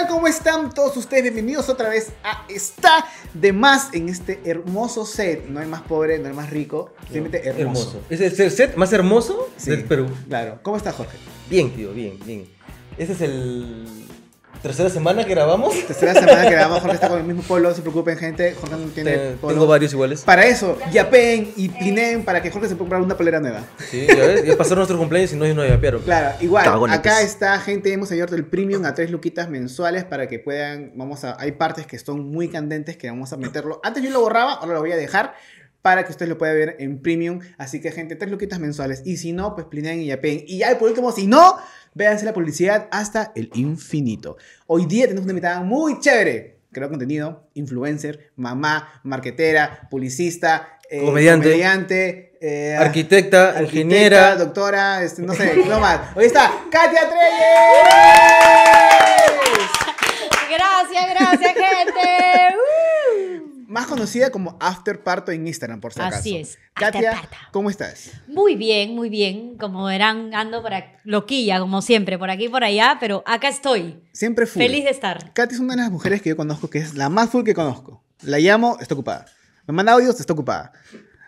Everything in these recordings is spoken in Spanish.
tal? ¿Cómo están todos ustedes? Bienvenidos otra vez a Está de Más en este hermoso set. No hay más pobre, no hay más rico, simplemente hermoso. ¿Es el set más hermoso Sí, del Perú? Claro. ¿Cómo está Jorge? Bien, tío, bien, bien. Este es el tercera semana que grabamos. Tercera semana que grabamos, Jorge está con el mismo polo, no se preocupen gente, Jorge no tiene Te- polo. Tengo varios iguales. Para eso, yapen y plinen para que Jorge se pueda comprar una polera nueva. Sí, ya ves, ya pasaron nuestros cumpleaños y no nos yapearon. Claro, igual, Cagonetes. acá está gente, hemos abierto el premium a tres luquitas mensuales para que puedan, vamos a, hay partes que son muy candentes que vamos a meterlo. Antes yo lo borraba, ahora lo voy a dejar para que ustedes lo puedan ver en premium. Así que gente, tres luquitas mensuales. Y si no, pues plinean y yapen. Y ya por último, si no, véanse la publicidad hasta el infinito. Hoy día tenemos una invitada muy chévere. Creo contenido, influencer, mamá, marquetera, publicista, eh, Comediante. comediante, eh, Arquitecta, Arquitecta, ingeniera. doctora, este, no sé, no más. Hoy está Katia Treyes. Gracias, gracias, gente. Más conocida como After Parto en Instagram, por si acaso. Así es, Katia. ¿cómo estás? Muy bien, muy bien. Como verán, ando por aquí, loquilla, como siempre, por aquí y por allá, pero acá estoy. Siempre full. Feliz de estar. Katia es una de las mujeres que yo conozco que es la más full que conozco. La llamo, está ocupada. Me manda audios, está ocupada.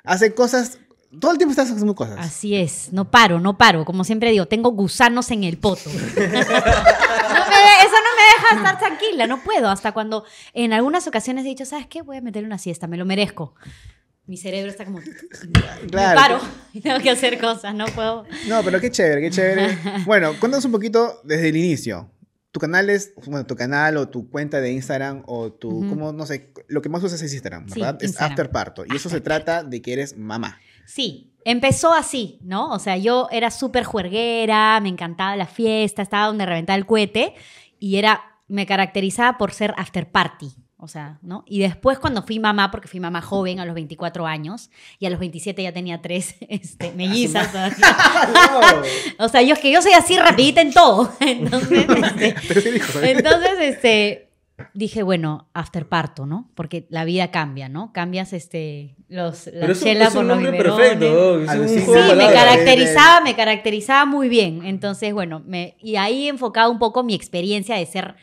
Hace cosas, todo el tiempo estás haciendo cosas. Así es, no paro, no paro. Como siempre digo, tengo gusanos en el poto. No me- eso deja estar tranquila, no puedo. Hasta cuando en algunas ocasiones he dicho, ¿sabes qué? Voy a meterle una siesta, me lo merezco. Mi cerebro está como, Claro. me paro y tengo que hacer cosas, no puedo. No, pero qué chévere, qué chévere. Bueno, cuéntanos un poquito desde el inicio. Tu canal es, bueno, tu canal o tu cuenta de Instagram o tu, Ujú. ¿cómo? No sé, lo que más usas es Instagram, Sí, ¿verdad? es. After Parto. Y eso se trata de que eres mamá. Sí, empezó así, ¿no? O sea, yo era súper juerguera, me encantaba la fiesta, estaba donde reventaba el cohete y era, me caracterizaba por ser after party. O sea, ¿no? Y después cuando fui mamá, porque fui mamá joven a los 24 años y a los 27 ya tenía tres este, mellizas. o sea, yo es que yo soy así rapidita en todo. Entonces, este, hijos, ¿sabes? entonces, este, dije, bueno, after parto, ¿no? Porque la vida cambia, ¿no? Cambias, este, los, la Pero chela es por un los perfecto. Es Alucina. un Sí, me caracterizaba, me caracterizaba muy bien. Entonces, bueno, me, y ahí enfocaba un poco mi experiencia de ser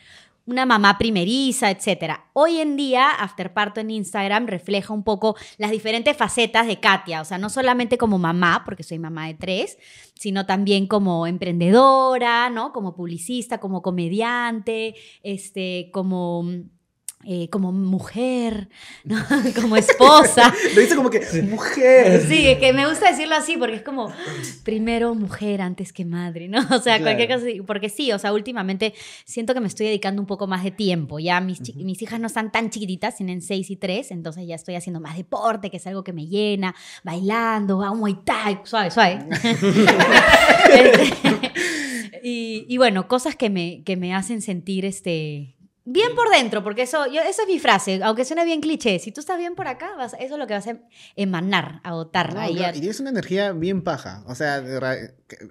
una mamá primeriza, etcétera. Hoy en día, Afterparto en Instagram refleja un poco las diferentes facetas de Katia, o sea, no solamente como mamá, porque soy mamá de tres, sino también como emprendedora, ¿no? Como publicista, como comediante, este, como eh, como mujer, ¿no? como esposa. Lo dice como que, mujer. Sí, es que me gusta decirlo así porque es como primero mujer antes que madre, ¿no? O sea, Claro. cualquier cosa. Porque sí, o sea, últimamente siento que me estoy dedicando un poco más de tiempo. Ya mis, mis hijas no están tan chiquititas, tienen 6 y 3, entonces ya estoy haciendo más deporte, que es algo que me llena, bailando, a Muay Thai, suave, suave. Este, y, y bueno, cosas que me, que me hacen sentir este. Bien por dentro, porque eso, yo, esa es mi frase, aunque suene bien cliché, si tú estás bien por acá, vas- eso es lo que vas a emanar, a botar. No, claro, y tienes una energía bien paja. O sea,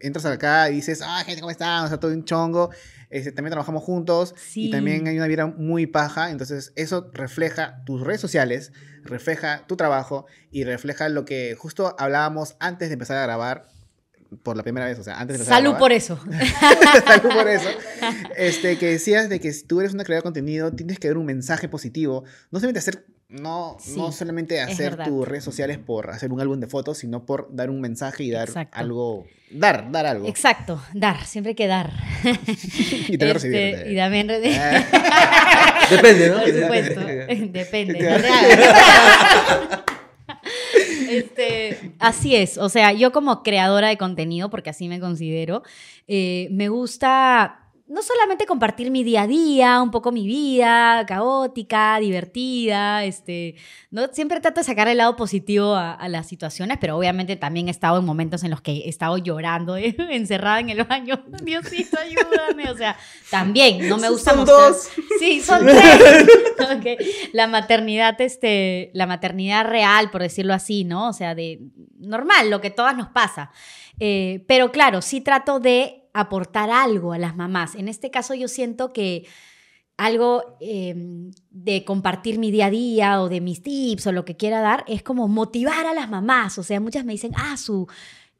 entras acá y dices, ah, gente, ¿cómo están? O sea, todo un chongo. Este, también trabajamos juntos y Sí. también hay una vida muy paja. Entonces, eso refleja tus redes sociales, refleja tu trabajo y refleja lo que justo hablábamos antes de empezar a grabar por la primera vez. O sea, antes de empezar Salud a por eso. Salud por eso. Este, que decías de que si tú eres una creadora de contenido, tienes que dar un mensaje positivo. No solamente hacer, no, Sí, no solamente hacer tus redes sociales por hacer un álbum de fotos, sino por dar un mensaje y dar Exacto. algo. Dar, dar algo. Exacto, dar, siempre hay que dar. Y también Este, recibir. Y también Depende, ¿no? Por supuesto, depende. no te hagas. Este, así es, o sea, yo como creadora de contenido, porque así me considero, eh, me gusta no solamente compartir mi día a día, un poco mi vida, caótica, divertida, este, ¿no? Siempre trato de sacar el lado positivo a, a las situaciones, pero obviamente también he estado en momentos en los que he estado llorando, eh, encerrada en el baño. Diosito, ayúdame. O sea, también no me gusta Son mostrar- dos. Sí, son tres. La maternidad, este, la maternidad real, por decirlo así, ¿no? O sea, de normal, lo que todas nos pasa. Eh, pero claro, sí trato de aportar algo a las mamás. En este caso yo siento que algo eh, de compartir mi día a día o de mis tips o lo que quiera dar es como motivar a las mamás. O sea, muchas me dicen, ah, su,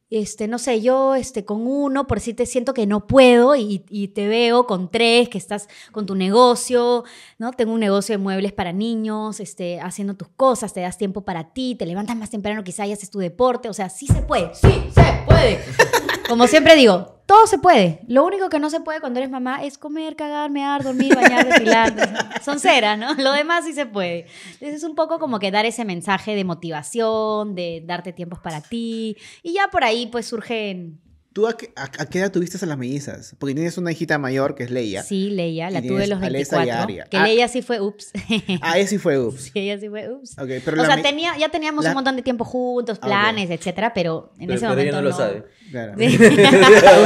este, no sé, yo este, con uno, por si te siento que no puedo y, y te veo con tres, que estás con tu negocio, ¿no? Tengo un negocio de muebles para niños, este, haciendo tus cosas, te das tiempo para ti, te levantas más temprano, quizá y haces tu deporte, o sea, sí se puede, sí se puede. Como siempre digo, todo se puede. Lo único que no se puede cuando eres mamá es comer, cagar, mear, dormir, bañar, depilar. Son ceras, ¿no? Lo demás sí se puede. Entonces es un poco como que dar ese mensaje de motivación, de darte tiempos para ti. Y ya por ahí pues surgen... ¿Tú a qué, a- a qué edad tuviste a las mellizas? Porque tienes una hijita mayor que es Leia. Sí, Leia, la tuve a los Alessa y 24. Aria. Que Ah. Leia sí fue ups. Ah, ese sí fue ups. sí, ella sí fue ups. Pero o sea, tenía, ya teníamos la- un montón de tiempo juntos, planes, etcétera, pero en Pero, ese pero momento ella no lo sabe. Claro. Sí.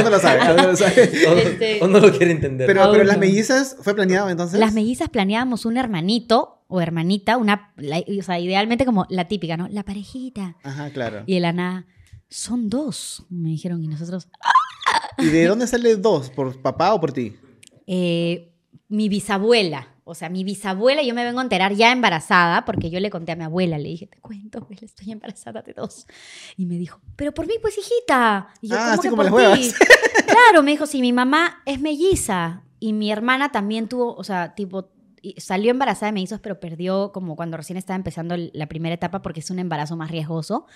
No lo sabe, no lo sabe. O, Este- o no lo quiere entender. Pero, pero las no. mellizas, ¿fue planeado entonces? Las mellizas planeábamos un hermanito o hermanita, una, la- o sea, idealmente como la típica, ¿no? La parejita. Ajá, claro. Y de la nada, son dos, me dijeron, y nosotros, ¿Y de dónde sale dos? ¿Por papá o por ti? eh, mi bisabuela, o sea, mi bisabuela, yo me vengo a enterar ya embarazada, porque yo le conté a mi abuela, le dije, te cuento, abuela, estoy embarazada de dos. Y me dijo, pero por mí, pues, hijita. Y yo, Ah, ¿cómo así que como por las claro, me dijo, sí, mi mamá es melliza y mi hermana también tuvo, o sea, tipo, y- salió embarazada de mellizos, pero perdió como cuando recién estaba empezando la primera etapa porque es un embarazo más riesgoso.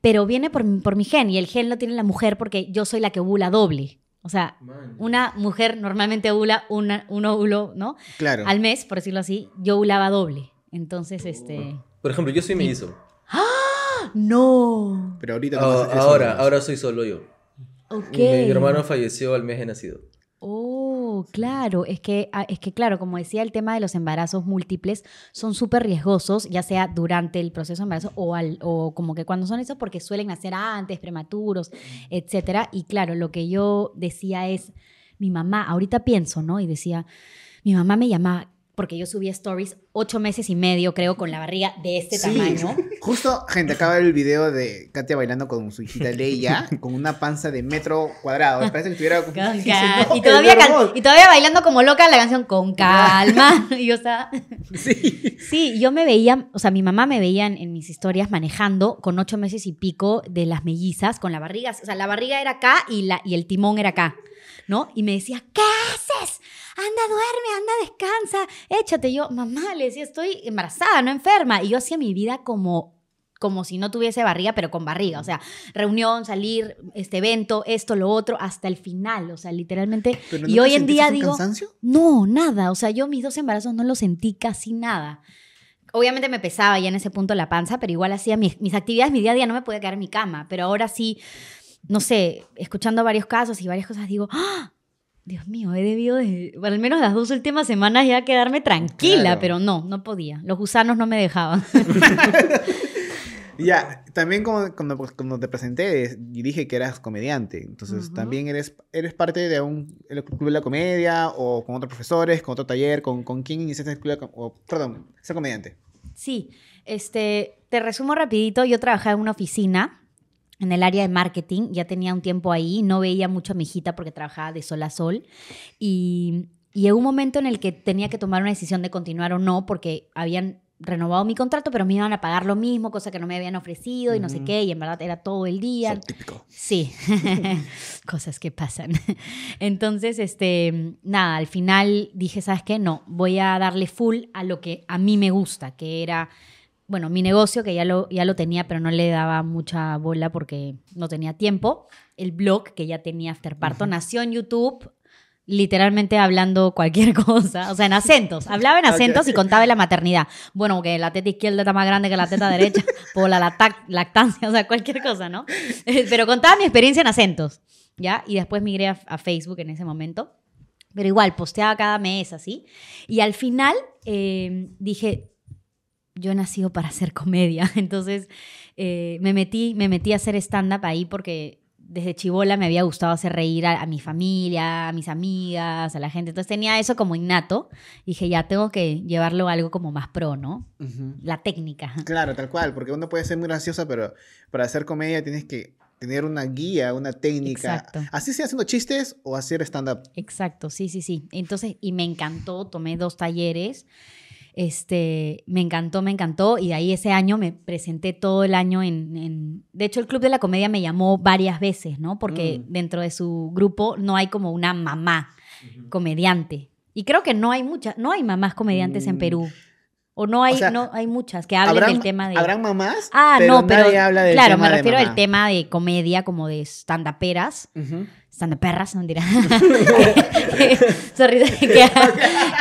Pero viene por, mi- por mi gen y el gen lo tiene la mujer porque yo soy la que ovula doble. O sea, Man. una mujer normalmente ovula una, un óvulo, ¿no? Claro. Al mes, por decirlo así, yo ovulaba doble. Entonces, este... Por ejemplo, yo soy mellizo. ¡No! Pero ahorita Ah, no ahora, ahora soy solo yo. Ok. Mi, mi hermano falleció al mes de nacido. Claro, es que, ah, es que claro, como decía, el tema de los embarazos múltiples son súper riesgosos, ya sea durante el proceso de embarazo o, al, o como que cuando son eso, porque suelen nacer antes, prematuros, etcétera. Y claro, lo que yo decía es, mi mamá, ahorita pienso, ¿no? Y decía, mi mamá me llamaba, porque yo subía stories ocho meses y medio, creo, con la barriga de este Sí. tamaño. Justo, gente, acaba de ver el video de Katia bailando con su hijita Leia, con una panza de metro cuadrado. Parece que estuviera... Con Dice, cal- "No, y, todavía es cal- robot". y todavía bailando como loca la canción con calma. y yo estaba... Sí. Sí, yo me veía, o sea, mi mamá me veía en, en mis historias manejando con ocho meses y pico de las mellizas, con la barriga, o sea, la barriga era acá y, la, y el timón era acá, ¿no? Y me decía, ¿qué haces? Anda, duerme, anda, descansa, échate. Yo, mamá, le decía, estoy embarazada, no enferma. Y yo hacía mi vida como como si no tuviese barriga, pero con barriga. O sea, reunión, salir, este evento, esto, lo otro, hasta el final. O sea, literalmente. Pero y ¿no te hoy en día digo. cansancio? No, nada. O sea, yo mis dos embarazos no los sentí casi nada. Obviamente me pesaba ya en ese punto la panza, pero igual hacía mis, mis actividades, mi día a día no me podía quedar en mi cama. Pero ahora sí, no sé, escuchando varios casos y varias cosas, digo, ¡Ah! Dios mío, he debido de, al menos las dos últimas semanas ya quedarme tranquila, Claro. pero no, no podía. Los gusanos no me dejaban. Ya, también como, cuando, pues, cuando te presenté es- y dije que eras comediante, entonces también eres, eres parte de un el Club de la Comedia o con otros profesores, con otro taller, con, con quién iniciaste el Club de la o, Perdón, ser comediante. Sí, este, te resumo rapidito, yo trabajaba en una oficina en el área de marketing, ya tenía un tiempo ahí, no veía mucho a mi hijita porque trabajaba de sol a sol y, y llegó un momento en el que tenía que tomar una decisión de continuar o no porque habían renovado mi contrato, pero me iban a pagar lo mismo, cosa que no me habían ofrecido y no sé qué, y en verdad era todo el día. So típico. Sí, cosas que pasan. Entonces, este, nada, al final dije, ¿sabes qué? No, voy a darle full a lo que a mí me gusta, que era, bueno, mi negocio, que ya lo, ya lo tenía, pero no le daba mucha bola porque no tenía tiempo. El blog, que ya tenía Afterparto, nació en YouTube. Literalmente hablando cualquier cosa, o sea, en acentos. Hablaba en acentos y contaba de la maternidad. Bueno, que la teta izquierda está más grande que la teta derecha, por la lacta- lactancia, o sea, cualquier cosa, ¿no? Pero contaba mi experiencia en acentos, ¿ya? Y después migré a, a Facebook en ese momento. Pero igual, posteaba cada mes así. Y al final eh, dije, yo he nacido para hacer comedia. Entonces eh, me, metí, me metí a hacer stand-up ahí porque desde chivola me había gustado hacer reír a, a mi familia, a mis amigas, a la gente. Entonces tenía eso como innato. Dije, ya tengo que llevarlo a algo como más pro, ¿no? La técnica. Claro, tal cual, porque uno puede ser muy graciosa, pero para hacer comedia tienes que tener una guía, una técnica. Exacto. Así sea haciendo chistes o hacer stand-up. Exacto, sí, sí, sí. Entonces, y me encantó, tomé dos talleres. Este, me encantó, me encantó. Y de ahí ese año me presenté todo el año en, en- De hecho, el Club de la Comedia me llamó varias veces, ¿no? Porque Mm. dentro de su grupo no hay como una mamá comediante. Y creo que no hay muchas, no hay mamás comediantes en Mm. Perú. O no hay, O sea, no hay muchas que hablen del tema de. ¿Habrán mamás? Ah, pero no, pero nadie habla del claro, tema me refiero al tema de comedia, como de stand-uperas, Ujú. stand-uperras, no dirá. Sorry, que,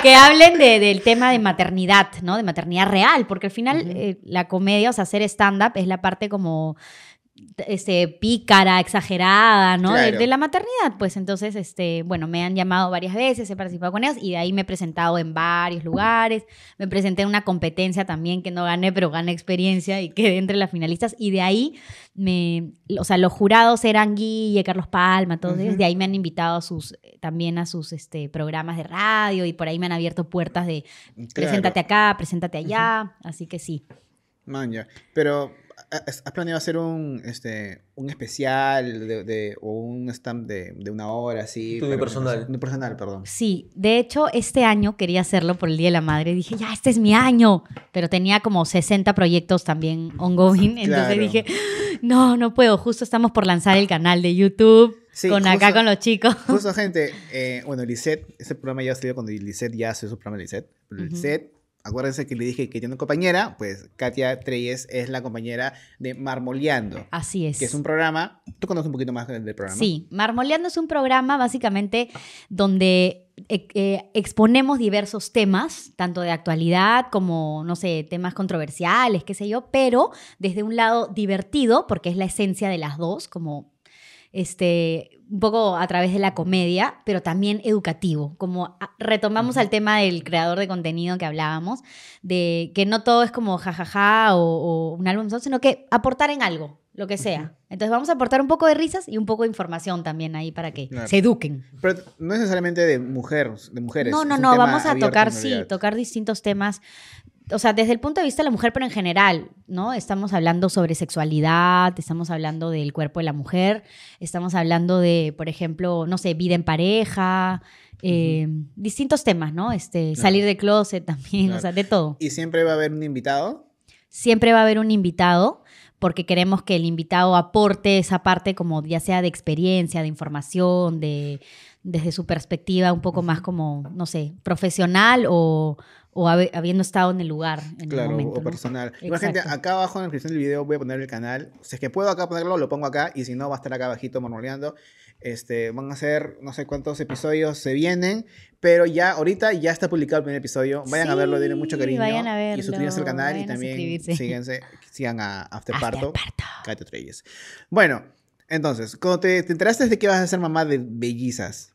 que hablen de- del tema de maternidad, ¿no? De maternidad real, porque al final eh, la comedia, o sea, hacer stand-up es la parte como este, pícara, exagerada, ¿no? De- Claro. De, la maternidad, pues entonces, este, bueno, me han llamado varias veces, he participado con ellos y de ahí me he presentado en varios lugares, me presenté en una competencia también que no gané, pero gané experiencia y quedé entre las finalistas y de ahí me, o sea, los jurados eran Guille, Carlos Palma, todos ellos, Ujú. de ahí me han invitado a sus, también a sus este, programas de radio y por ahí me han abierto puertas de preséntate acá, preséntate allá, así que sí. Man, ya. Pero, ¿has has planeado hacer un, este, un especial de, de- o un stand de, de una hora así? Tuyo personal. Un personal, perdón. Sí, de hecho, este año quería hacerlo por el Día de la Madre. Dije, ya, este es mi año. Pero tenía como 60 proyectos también ongoing. Entonces Claro. dije, no, no puedo. Justo estamos por lanzar el canal de YouTube Sí, con acá justo- con los chicos. Justo, gente, eh, bueno, Lisette, ese programa ya salió cuando Lisette ya hace su programa de Lisette. Pero Ujú. Lisette, acuérdense que le dije que tiene una compañera, pues Katia Treyes es la compañera de Marmoleando, Así es. que es un programa, tú conoces un poquito más del programa. Sí, Marmoleando es un programa básicamente donde eh, eh, exponemos diversos temas, tanto de actualidad como, no sé, temas controversiales, qué sé yo, pero desde un lado divertido, porque es la esencia de las dos, como este, un poco a través de la comedia, pero también educativo, como a- retomamos al tema del creador de contenido que hablábamos, de que no todo es como jajaja o, o un álbum, sino que aportar en algo, lo que sea. Entonces vamos a aportar un poco de risas y un poco de información también ahí para que Claro. se eduquen. Pero no necesariamente de mujeres, de mujeres. No, no, no, vamos a tocar, sí, tocar distintos temas. O sea, desde el punto de vista de la mujer, pero en general, ¿no? Estamos hablando sobre sexualidad, estamos hablando del cuerpo de la mujer, estamos hablando de, por ejemplo, no sé, vida en pareja, eh, distintos temas, ¿no? Este, Claro. salir de closet también, Claro. o sea, de todo. Y siempre va a haber un invitado. Siempre va a haber un invitado porque queremos que el invitado aporte esa parte como ya sea de experiencia, de información, de desde su perspectiva un poco más como, no sé, profesional o, o habi- habiendo estado en el lugar en el Claro, momento. o ¿no? personal. Igual, gente, acá abajo en la descripción del video voy a poner el canal. Si es que puedo acá ponerlo, lo pongo acá. Y si no, va a estar acá abajito marmoleando. Este, van a ser no sé cuántos episodios se vienen. Pero ya, ahorita ya está publicado el primer episodio. Vayan a verlo, denle mucho Sí, cariño. vayan a Y verlo, suscríbanse al canal. Y también síganse, sigan a After After Parto. Parto. Katia Treyes. Bueno, entonces, cuando te, te enteraste de que ibas a ser mamá de bellizas,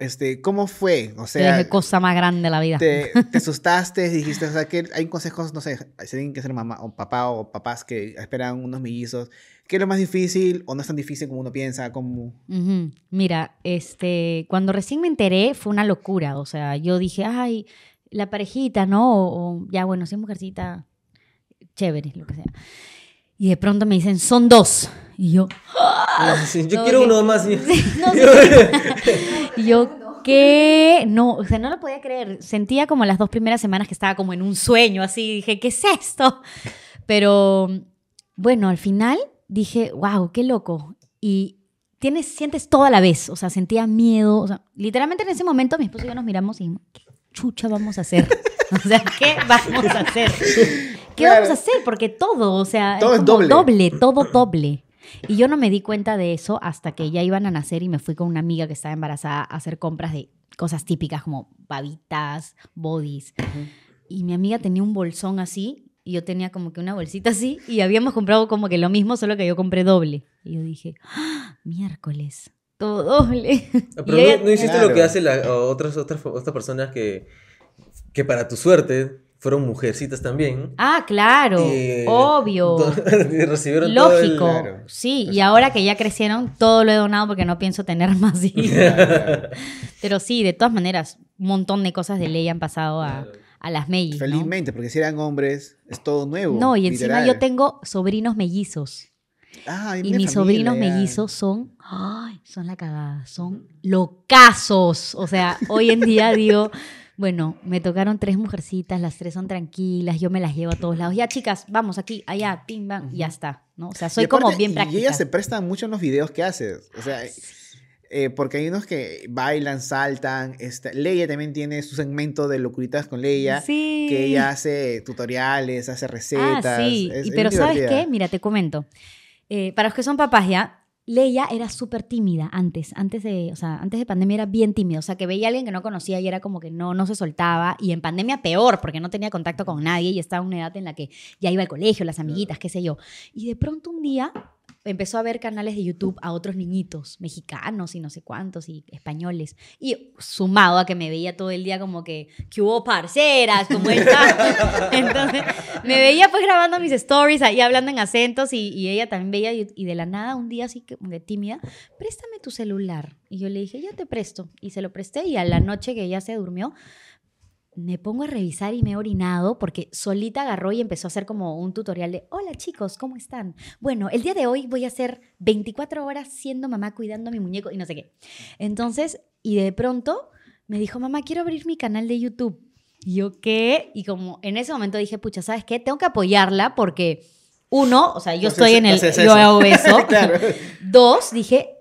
este, ¿cómo fue? O sea, Qué cosa más grande de la vida. te, te asustaste, dijiste, o sea, que hay consejos, no sé, si tienen que ser mamá o papá o papás que esperan unos mellizos. ¿Qué es lo más difícil o no es tan difícil como uno piensa? Como... Mira, este, cuando recién me enteré fue una locura. O sea, yo dije, ay, la parejita, ¿no? O, o, ya, bueno, si es mujercita, chévere, lo que sea. Y de pronto me dicen, son dos. Y yo, Sí, yo No, quiero uno más. sí. no sé. Y yo, ¿qué? No, o sea, no lo podía creer. Sentía como las dos primeras semanas que estaba como en un sueño, así. Dije, ¿qué es esto? Pero bueno, al final dije, wow, qué loco. Y tienes, sientes todo a la vez. O sea, sentía miedo. O sea, literalmente en ese momento mi esposo y yo nos miramos y dijimos, ¿qué chucha vamos a hacer? O sea, ¿qué vamos a hacer? ¿Qué Claro. vamos a hacer? Porque todo, o sea, Todo es como doble. doble, todo doble. Y yo no me di cuenta de eso hasta que ya iban a nacer y me fui con una amiga que estaba embarazada a hacer compras de cosas típicas como babitas, bodies. Y mi amiga tenía un bolsón así y yo tenía como que una bolsita así y habíamos comprado como que lo mismo, solo que yo compré doble. Y yo dije, ¡Ah, miércoles, todo doble. Ah, Pero Y ella- no, no hiciste Claro. lo que hacen otras, otras, otras personas que, que para tu suerte fueron mujercitas también. Ah, claro, Y- obvio. y recibieron todo el- Lógico, Claro. sí, y ahora que ya crecieron, todo lo he donado porque no pienso tener más hijos. Pero sí, de todas maneras, un montón de cosas de ley han pasado a, a las mellis, ¿no? Felizmente, porque si eran hombres, es todo nuevo. No, y encima literal. yo tengo sobrinos mellizos. Ah, Y mis familia sobrinos ya. mellizos son, ay, son la cagada, son locazos. O sea, hoy en día digo, Bueno, me tocaron tres mujercitas, las tres son tranquilas, yo me las llevo a todos lados. Ya, chicas, vamos aquí, allá, pim, bam, y ya está, ¿no? O sea, soy Y aparte- como bien Y práctica. ella se presta mucho en los videos que haces. O sea, eh, porque hay unos que bailan, saltan. Este, Leia también tiene su segmento de locuritas con Leia. Sí. Que ella hace tutoriales, hace recetas. Ah, sí. es- Y- pero ¿sabes qué? Mira, te comento. Eh, para los que son papás ya, Leia era súper tímida antes, antes de, o sea, antes de pandemia era bien tímida, o sea, que veía a alguien que no conocía y era como que no, no se soltaba, y en pandemia peor, porque no tenía contacto con nadie y estaba en una edad en la que ya iba al colegio, las amiguitas, qué sé yo. Y de pronto un día empezó a ver canales de YouTube a otros niñitos, mexicanos y no sé cuántos, y españoles. Y sumado a que me veía todo el día como que, que hubo parceras, como esta. Entonces, me veía pues grabando mis stories ahí hablando en acentos y, y ella también veía y, y de la nada un día así que de tímida, préstame tu celular. Y yo le dije, ya te presto. Y se lo presté y a la noche que ella se durmió, me pongo a revisar y me he orinado porque solita agarró y empezó a hacer como un tutorial de, hola chicos, ¿cómo están? Bueno, el día de hoy voy a hacer 24 horas siendo mamá cuidando a mi muñeco y no sé qué. Entonces, y de pronto me dijo, mamá, quiero abrir mi canal de YouTube. Y yo, ¿qué? Y como en ese momento dije, pucha, ¿sabes qué? Tengo que apoyarla porque, uno, o sea, yo Haces- estoy en el, yo hago eso. Claro. Dos, dije,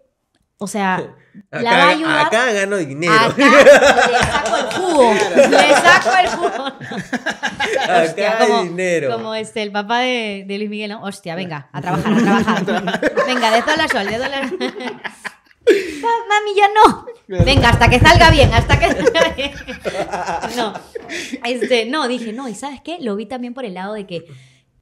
o sea, la va a Acá, ayudar. acá gano dinero. Acá le saco el jugo. Le saco el jugo. Hostia, Acá hay como, dinero. como este, el papá de, de Luis Miguel, ¿no? Hostia, venga, a trabajar, a trabajar. venga, de dólar sol, de dólar. Pa- Mami, ya no. Venga, hasta que salga bien, hasta que salga bien. No, este, no, dije, no, y ¿sabes qué? Lo vi también por el lado de que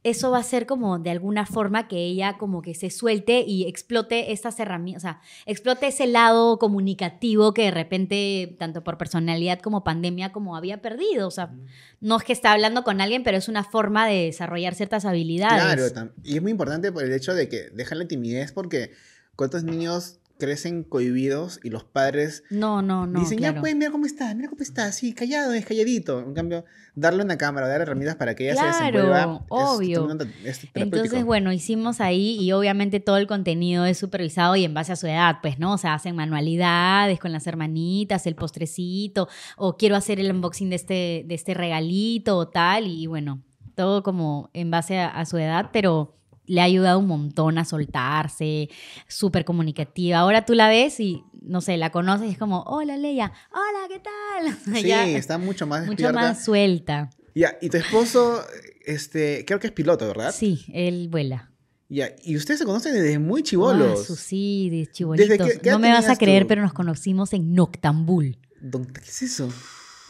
eso va a ser como de alguna forma que ella como que se suelte y explote estas herramientas, o sea, explote ese lado comunicativo que de repente, tanto por personalidad como pandemia, como había perdido. O sea, no es que está hablando con alguien, pero es una forma de desarrollar ciertas habilidades. Claro, y es muy importante por el hecho de que dejan la timidez porque cuántos niños crecen cohibidos y los padres No, no, no. dicen, claro. ya pues, mira cómo está, mira cómo está, sí, callado, es calladito. En cambio, darle una cámara, dar herramientas para que ella se Claro, desenvuelva. es obvio. es terapéutico. Entonces, bueno, hicimos ahí y obviamente todo el contenido es supervisado y en base a su edad, pues, ¿no? O sea, hacen manualidades con las hermanitas, el postrecito, o quiero hacer el unboxing de este, de este regalito o tal, y bueno, todo como en base a, a su edad, pero le ha ayudado un montón a soltarse, súper comunicativa. Ahora tú la ves y, no sé, la conoces y es como, hola Leia, hola, ¿qué tal? Sí, ya está mucho más mucho despierta. más suelta. Ya, y tu esposo, este, creo que es piloto, ¿verdad? Sí, él vuela. Ya, y ustedes se conocen desde muy Ah, chivolos. su- sí, de chibolitos. ¿Desde qué- qué edad no me vas a creer, tú? pero nos conocimos en Noctambul. ¿Qué es eso?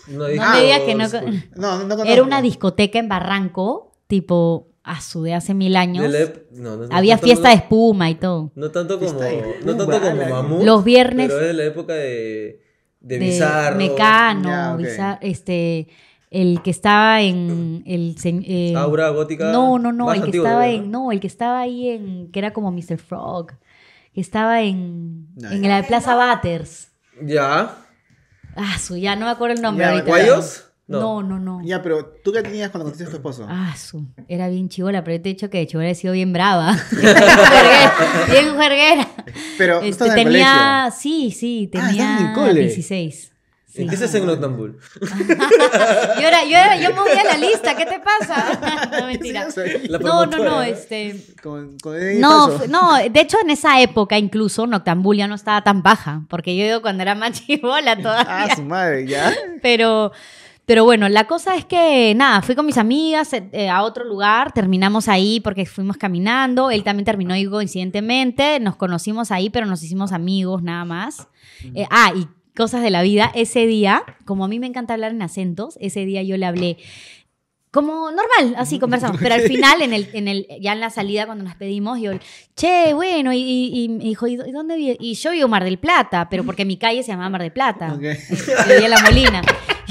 No, No digas que no. No, no, no Era una discoteca en Barranco, tipo, su de hace mil años. de la ep- no, no, no Había tanto- fiesta de espuma y todo. No tanto como, de no tanto Cuba, como la- Mamut. Los viernes Pero es de la época de, de, de Bizarro. Mecano, Ya, ok. Bizar- este, el que estaba en el eh, Aura gótica. No, no, no, el que estaba en, no, el que estaba ahí en, que era como Mr. Frog, que estaba en, No, en la Plaza Butters. Ya. Ah, su, ya no me acuerdo el nombre Ya, ahorita. ¿Guayos? No, no, no. Ya, pero ¿tú qué tenías cuando conociste a tu esposo? Ah, su, era bien chivola, pero yo te he dicho que de chivola he sido bien brava. Bien juerguera. pero ¿no Este, en el tenía, sí, sí, Ah, estabas en el tenía cole. 16. Sí. ¿En qué se hace en Noctambul? Yo era, yo era, yo movía la lista, ¿qué te pasa? No, mentira. No, no, no, ¿no? este. Con, con No, no, de hecho en esa época incluso Noctambul ya no estaba tan baja, porque yo digo cuando era más chivola todavía. Ah, su madre, ya. Pero, pero bueno, la cosa es que nada, fui con mis amigas eh, eh, a otro lugar, terminamos ahí porque fuimos caminando, él también terminó ahí coincidentemente, nos conocimos ahí, pero nos hicimos amigos nada más. Eh, ah, y cosas de la vida, ese día, como a mí me encanta hablar en acentos, ese día yo le hablé como normal, así conversamos, pero al final, en el, en el, ya en la salida cuando nos pedimos, yo, che, bueno, y, y, y me dijo, ¿y dó- y dónde vive? Y yo vivo Mar del Plata, pero porque mi calle se llamaba Mar del Plata. Ok. Y vivía en La Molina.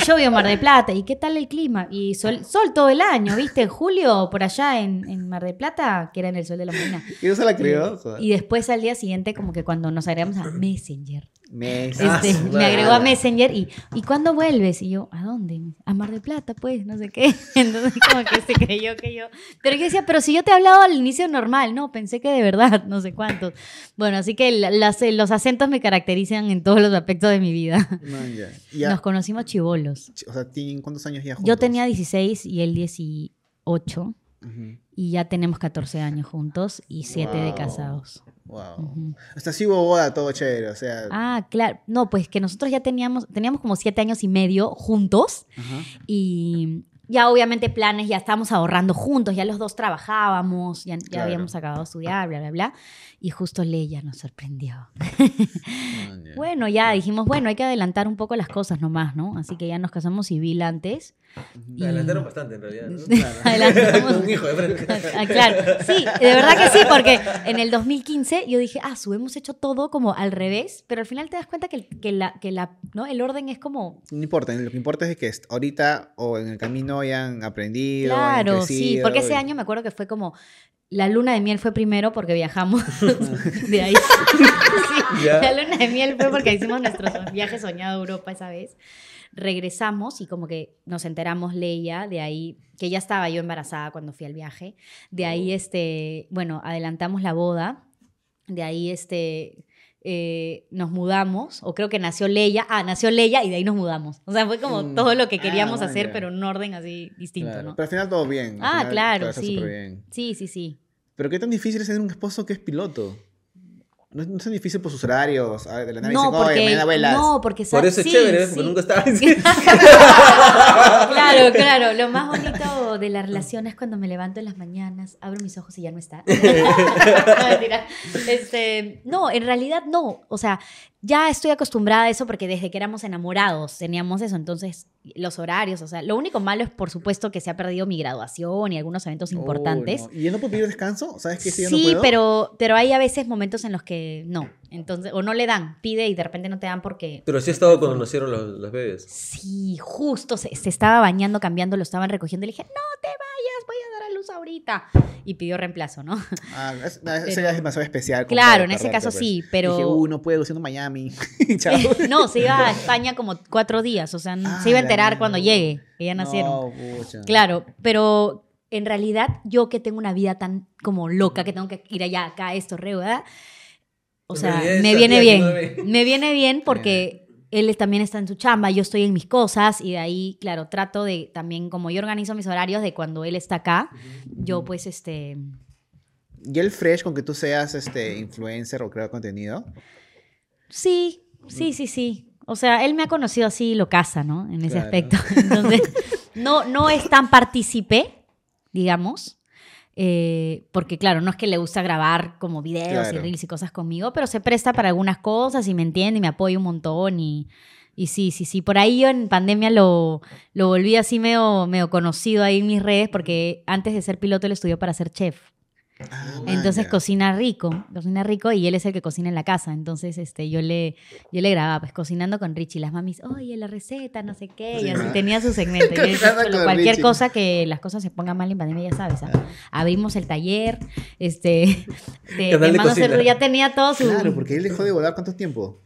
Y yo vivo en Mar del Plata. ¿Y qué tal el clima? Y sol, sol todo el año, ¿viste? En julio, por allá en, en Mar del Plata, que era en el sol de La Molina. ¿Y se la? Joder. Y después al día siguiente, como que cuando nos agregamos a Messenger, Este, su me agregó a Messenger y, ¿y cuándo vuelves? Y yo, ¿a dónde? A Mar del Plata, pues, no sé qué. Entonces como que se creyó que yo... Pero yo decía, pero si yo te he hablado al inicio normal, no, pensé que de verdad, no sé cuántos. Bueno, así que la- las- los acentos me caracterizan en todos los aspectos de mi vida. Man, ya. Ya, Nos conocimos chivolos. O sea, ¿tienen cuántos años ya juntos? Yo tenía 16 y él 18 Ujú. y ya tenemos 14 años juntos y 7 de Wow. casados. Wow. Ujú. Hasta sí hubo boda, todo chévere, o sea. Ah, claro. No, pues que nosotros ya teníamos, teníamos como 7 años y medio juntos Ajá. y ya obviamente planes, ya estábamos ahorrando juntos, ya los dos trabajábamos, ya, ya Claro. habíamos acabado de estudiar, bla, bla, bla. Y justo Leia nos sorprendió. Ya. Bueno, ya dijimos, bueno, hay que adelantar un poco las cosas nomás, ¿no? Así que ya nos casamos civil antes. Me adelantaron bastante en realidad. ¿no? Claro. Adelantamos. Un hijo de frente. Ah, claro, sí, de verdad que sí, porque en el 2015 yo dije, ah, su, hemos hecho todo como al revés, pero al final te das cuenta que, el- que, la, que la, ¿no? el orden es como, No importa, lo que importa es que ahorita o en el camino hayan aprendido. hayan claro, sí, crecido porque ese año me acuerdo que fue como, la luna de miel fue primero porque viajamos de ahí. Sí. La luna de miel fue porque hicimos nuestro viaje soñado a Europa esa vez. Regresamos y como que nos enteramos Leia de ahí, que ya estaba yo embarazada cuando fui al viaje. De ahí, este, bueno, adelantamos la boda. De ahí, este, eh, nos mudamos, o creo que nació Leia. Ah, nació Leia y de ahí nos mudamos. O sea, fue como Mm. todo lo que Ah, queríamos hacer, pero en un orden así distinto, Claro, ¿no? Pero al final todo bien. al Ah, final claro, todo está sí. superbién. Sí, sí, sí. Pero qué tan difícil es tener un esposo que es piloto. No es, no es tan difícil por sus horarios. ah, De la nave No, dicen, "Oye, porque, mañana vuelas". no, porque Por eso es Sí, chévere, sí. porque nunca estaba Claro, claro. Lo más bonito de la relación es cuando me levanto en las mañanas, abro mis ojos y ya no está. no, mentira. Este, no, en realidad no. O sea, ya estoy acostumbrada a eso porque desde que éramos enamorados teníamos eso. Entonces, los horarios, o sea, lo único malo es, por supuesto, que se ha perdido mi graduación y algunos eventos Oh, importantes. no. ¿Y yo no puedo pedir descanso? ¿Sabes que si yo Sí, no puedo? pero, pero hay a veces momentos en los que no. Entonces, o no le dan, pide y de repente no te dan porque Pero sí he estado cuando nacieron los, los bebés. Sí, justo se, se estaba bañando, cambiando, lo estaban recogiendo y le dije, no te vayas, voy a dar a luz ahorita. Y pidió reemplazo, ¿no? Ah, es, Pero- ya es demasiado especial. Claro, en ese caso pues. sí, pero... Dije, uh, no puedo, siendo Miami. No, se iba a España como cuatro días, o sea, Ah, se iba a la enterar cuando llegue, que ya nacieron. No, pucha. Claro, pero en realidad yo que tengo una vida tan como loca, que tengo que ir allá, acá, esto, re, ¿verdad? O sea, me viene bien. Me viene bien porque él también está en su chamba, yo estoy en mis cosas y de ahí, claro, trato de también, como yo organizo mis horarios de cuando él está acá, yo pues este... ¿Y el fresh con que tú seas este influencer o creador de contenido? Sí, sí, sí, sí. O sea, él me ha conocido así lo casa, ¿no? En ese Claro. aspecto. Entonces, no, no es tan partícipe, digamos. Eh, porque claro, no es que le gusta grabar como videos y reels y cosas conmigo, pero se presta para algunas cosas y me entiende y me apoya un montón y, y sí, sí, sí. Por ahí yo en pandemia lo, lo volví así medio, medio conocido ahí en mis redes porque antes de ser piloto él estudió para ser chef. Ah, Entonces cocina rico, cocina rico y él es el que cocina en la casa. Entonces este, yo, le, yo le grababa, pues cocinando con Richie. Las mamis, oye, la receta, no sé qué. Y así ¿no? tenía su segmento. Y yo decía, Cocinando "Solo con cualquier Richie". cosa que las cosas se pongan mal en pandemia, ya sabes. ¿ah? Abrimos el taller, este, de, de Mano. Cerdo, ya tenía todo su... Claro, porque él dejó de volar cuánto tiempo.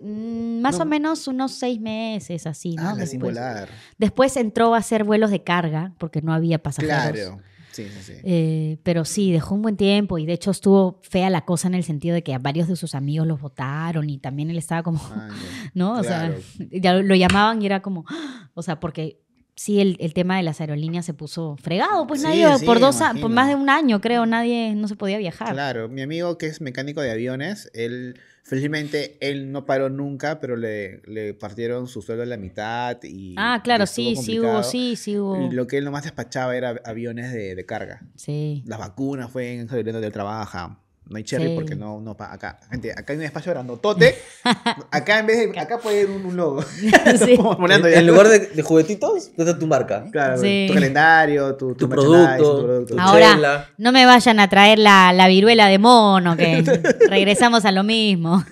Mm, más No. o menos unos seis meses, así, ¿no? Ah, Después, volar. después entró a hacer vuelos de carga, porque no había pasajeros. Claro. Sí, sí, sí. Eh, pero sí, dejó un buen tiempo y de hecho estuvo fea la cosa en el sentido de que a varios de sus amigos los votaron y también él estaba como, Ah. ¿no? O sea, ya lo llamaban y era como, o sea, porque sí, el, el tema de las aerolíneas se puso fregado, pues Sí, nadie, sí, por dos, a- por más de un año creo, nadie, no se podía viajar. Claro, mi amigo que es mecánico de aviones, él, felizmente, él no paró nunca, pero le, le partieron su sueldo a la mitad y... Ah, claro, sí, sí hubo, sí, sí hubo. Y lo que él nomás despachaba era aviones de, de carga. Sí. Las vacunas fue en saliendo del trabajo. No hay cherry Sí. porque no, no pa- acá. Gente, acá hay un espacio grandotote. Acá en vez de, acá puede ir un, un logo. Sí. En, ya. en lugar de, de juguetitos, está tu marca. Claro, Sí. tu calendario, tu, Tu producto, tu producto. tu Ahora- chela. No me vayan a traer la, la viruela de mono, que regresamos a lo mismo.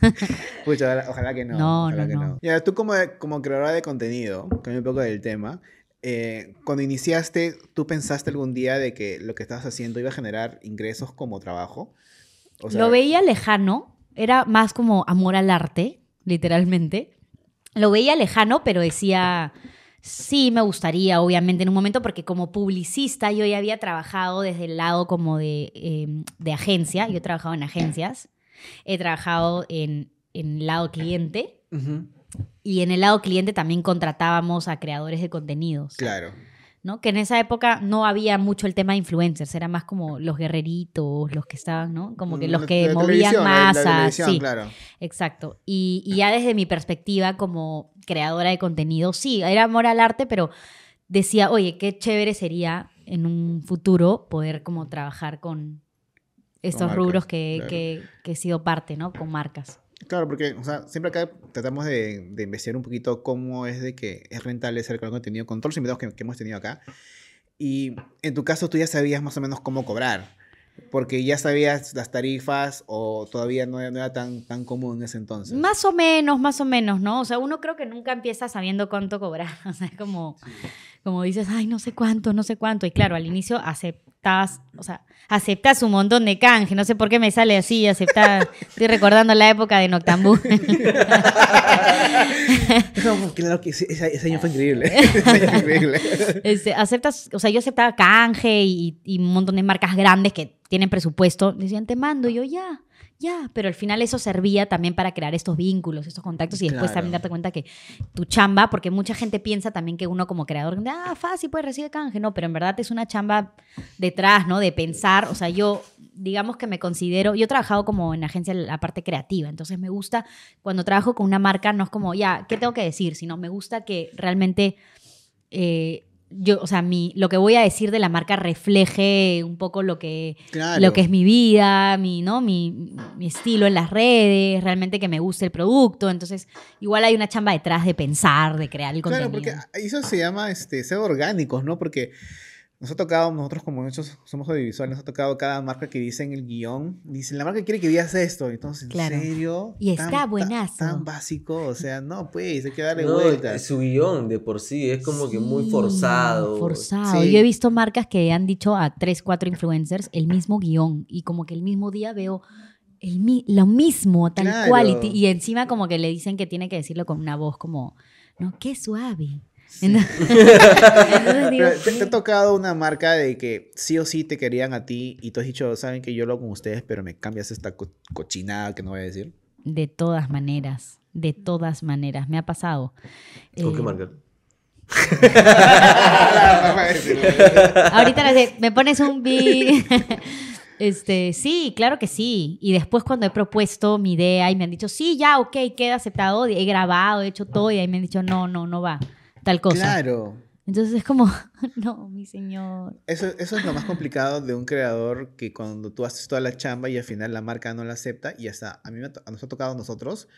Pucha, ojalá, ojalá que no. No, ojalá no, que no. Ya, tú como, como creadora de contenido, cambio un poco del tema, eh, cuando iniciaste, ¿tú pensaste algún día de que lo que estabas haciendo iba a generar ingresos como trabajo? O sea, lo veía lejano, era más como amor al arte. literalmente. Lo veía lejano, pero decía, sí, me gustaría, obviamente, en un momento, porque como publicista yo ya había trabajado desde el lado como de, eh, de agencia, yo he trabajado en agencias, he trabajado en, en el lado cliente y en el lado cliente también contratábamos a creadores de contenidos. Claro. ¿No? Que en esa época no había mucho el tema de influencers, era más como los guerreritos, los que estaban, ¿no? Como que los La- que la movían la masas. sí, claro. exacto. Y, y ya desde mi perspectiva como creadora de contenido, sí, era amor al arte, pero decía, oye, qué chévere sería en un futuro poder como trabajar con estos marcas, rubros que, claro. que, que he sido parte, ¿no? Con marcas. Claro, porque, o sea, siempre acá tratamos de, de investigar un poquito cómo es de que es rentable hacer el contenido con todos los invitados que, que hemos tenido acá. Y en tu caso tú ya sabías más o menos cómo cobrar, porque ya sabías las tarifas o todavía no, no era tan, tan común en ese entonces. Más o menos, más o menos, ¿no? O sea, uno creo que nunca empieza sabiendo cuánto cobrar. O sea, es como, como dices, ay, no sé cuánto, no sé cuánto. Y claro, al inicio aceptas, o sea, aceptas un montón de canje. No sé por qué me sale así, aceptar. Estoy recordando la época de Noctambú. No, claro que ese, ese- ese año fue increíble. ese año fue increíble. Este, aceptas, o sea, yo aceptaba canje y, y un montón de marcas grandes que tienen presupuesto. Decían, te mando, y yo ya, ya. Pero al final eso servía también para crear estos vínculos, estos contactos y después Claro. también darte cuenta que tu chamba, porque mucha gente piensa también que uno como creador, ah, fácil, puede recibir canje. No, pero en verdad es una chamba detrás, ¿no? De pensar. O sea, yo, digamos que me considero, yo he trabajado como en agencia la parte creativa, entonces me gusta cuando trabajo con una marca, no es como, ya, ¿qué tengo que decir? Sino me gusta que realmente eh, yo, o sea, mi, lo que voy a decir de la marca refleje un poco lo que, Claro. lo que es mi vida, mi, ¿no? Mi, mi estilo en las redes, realmente que me guste el producto. Entonces, igual hay una chamba detrás de pensar, de crear el Claro, contenido. porque eso se llama este, ser orgánicos, ¿no? Porque nos ha tocado, nosotros como muchos somos audiovisuales, nos ha tocado cada marca que dice en el guion, dicen, la marca quiere que digas esto, entonces, ¿en Claro. serio? Y está Tan- tan- buenazo. Tan, básico, o sea, no, pues, hay que darle No, vueltas. su guion de por sí es como que muy forzado. Forzado. Sí. Yo he visto marcas que han dicho a tres, cuatro influencers el mismo guion y como que el mismo día veo el mi- lo mismo, tal Claro. cual. Y encima como que le dicen que tiene que decirlo con una voz como, no, qué suave. Sí. Entonces, entonces digo, Pero te, te ha tocado una marca de que sí o sí te querían a ti y tú has dicho, saben que yo lo hago con ustedes, pero me cambias esta co- cochinada que no voy a decir. de todas maneras, de todas maneras, me ha pasado. ¿Con Eh, qué marca? Ahorita no sé, me pones un beat. Este, sí, claro que sí. Y después cuando he propuesto mi idea y me han dicho, sí, ya, ok, queda aceptado, he grabado, he hecho todo y ahí me han dicho, no, no, no va, tal cosa. Claro. Entonces es como, no, mi señor. Eso, eso es lo más complicado de un creador que cuando tú haces toda la chamba y al final la marca no la acepta y hasta a mí me to- nos ha tocado a nosotros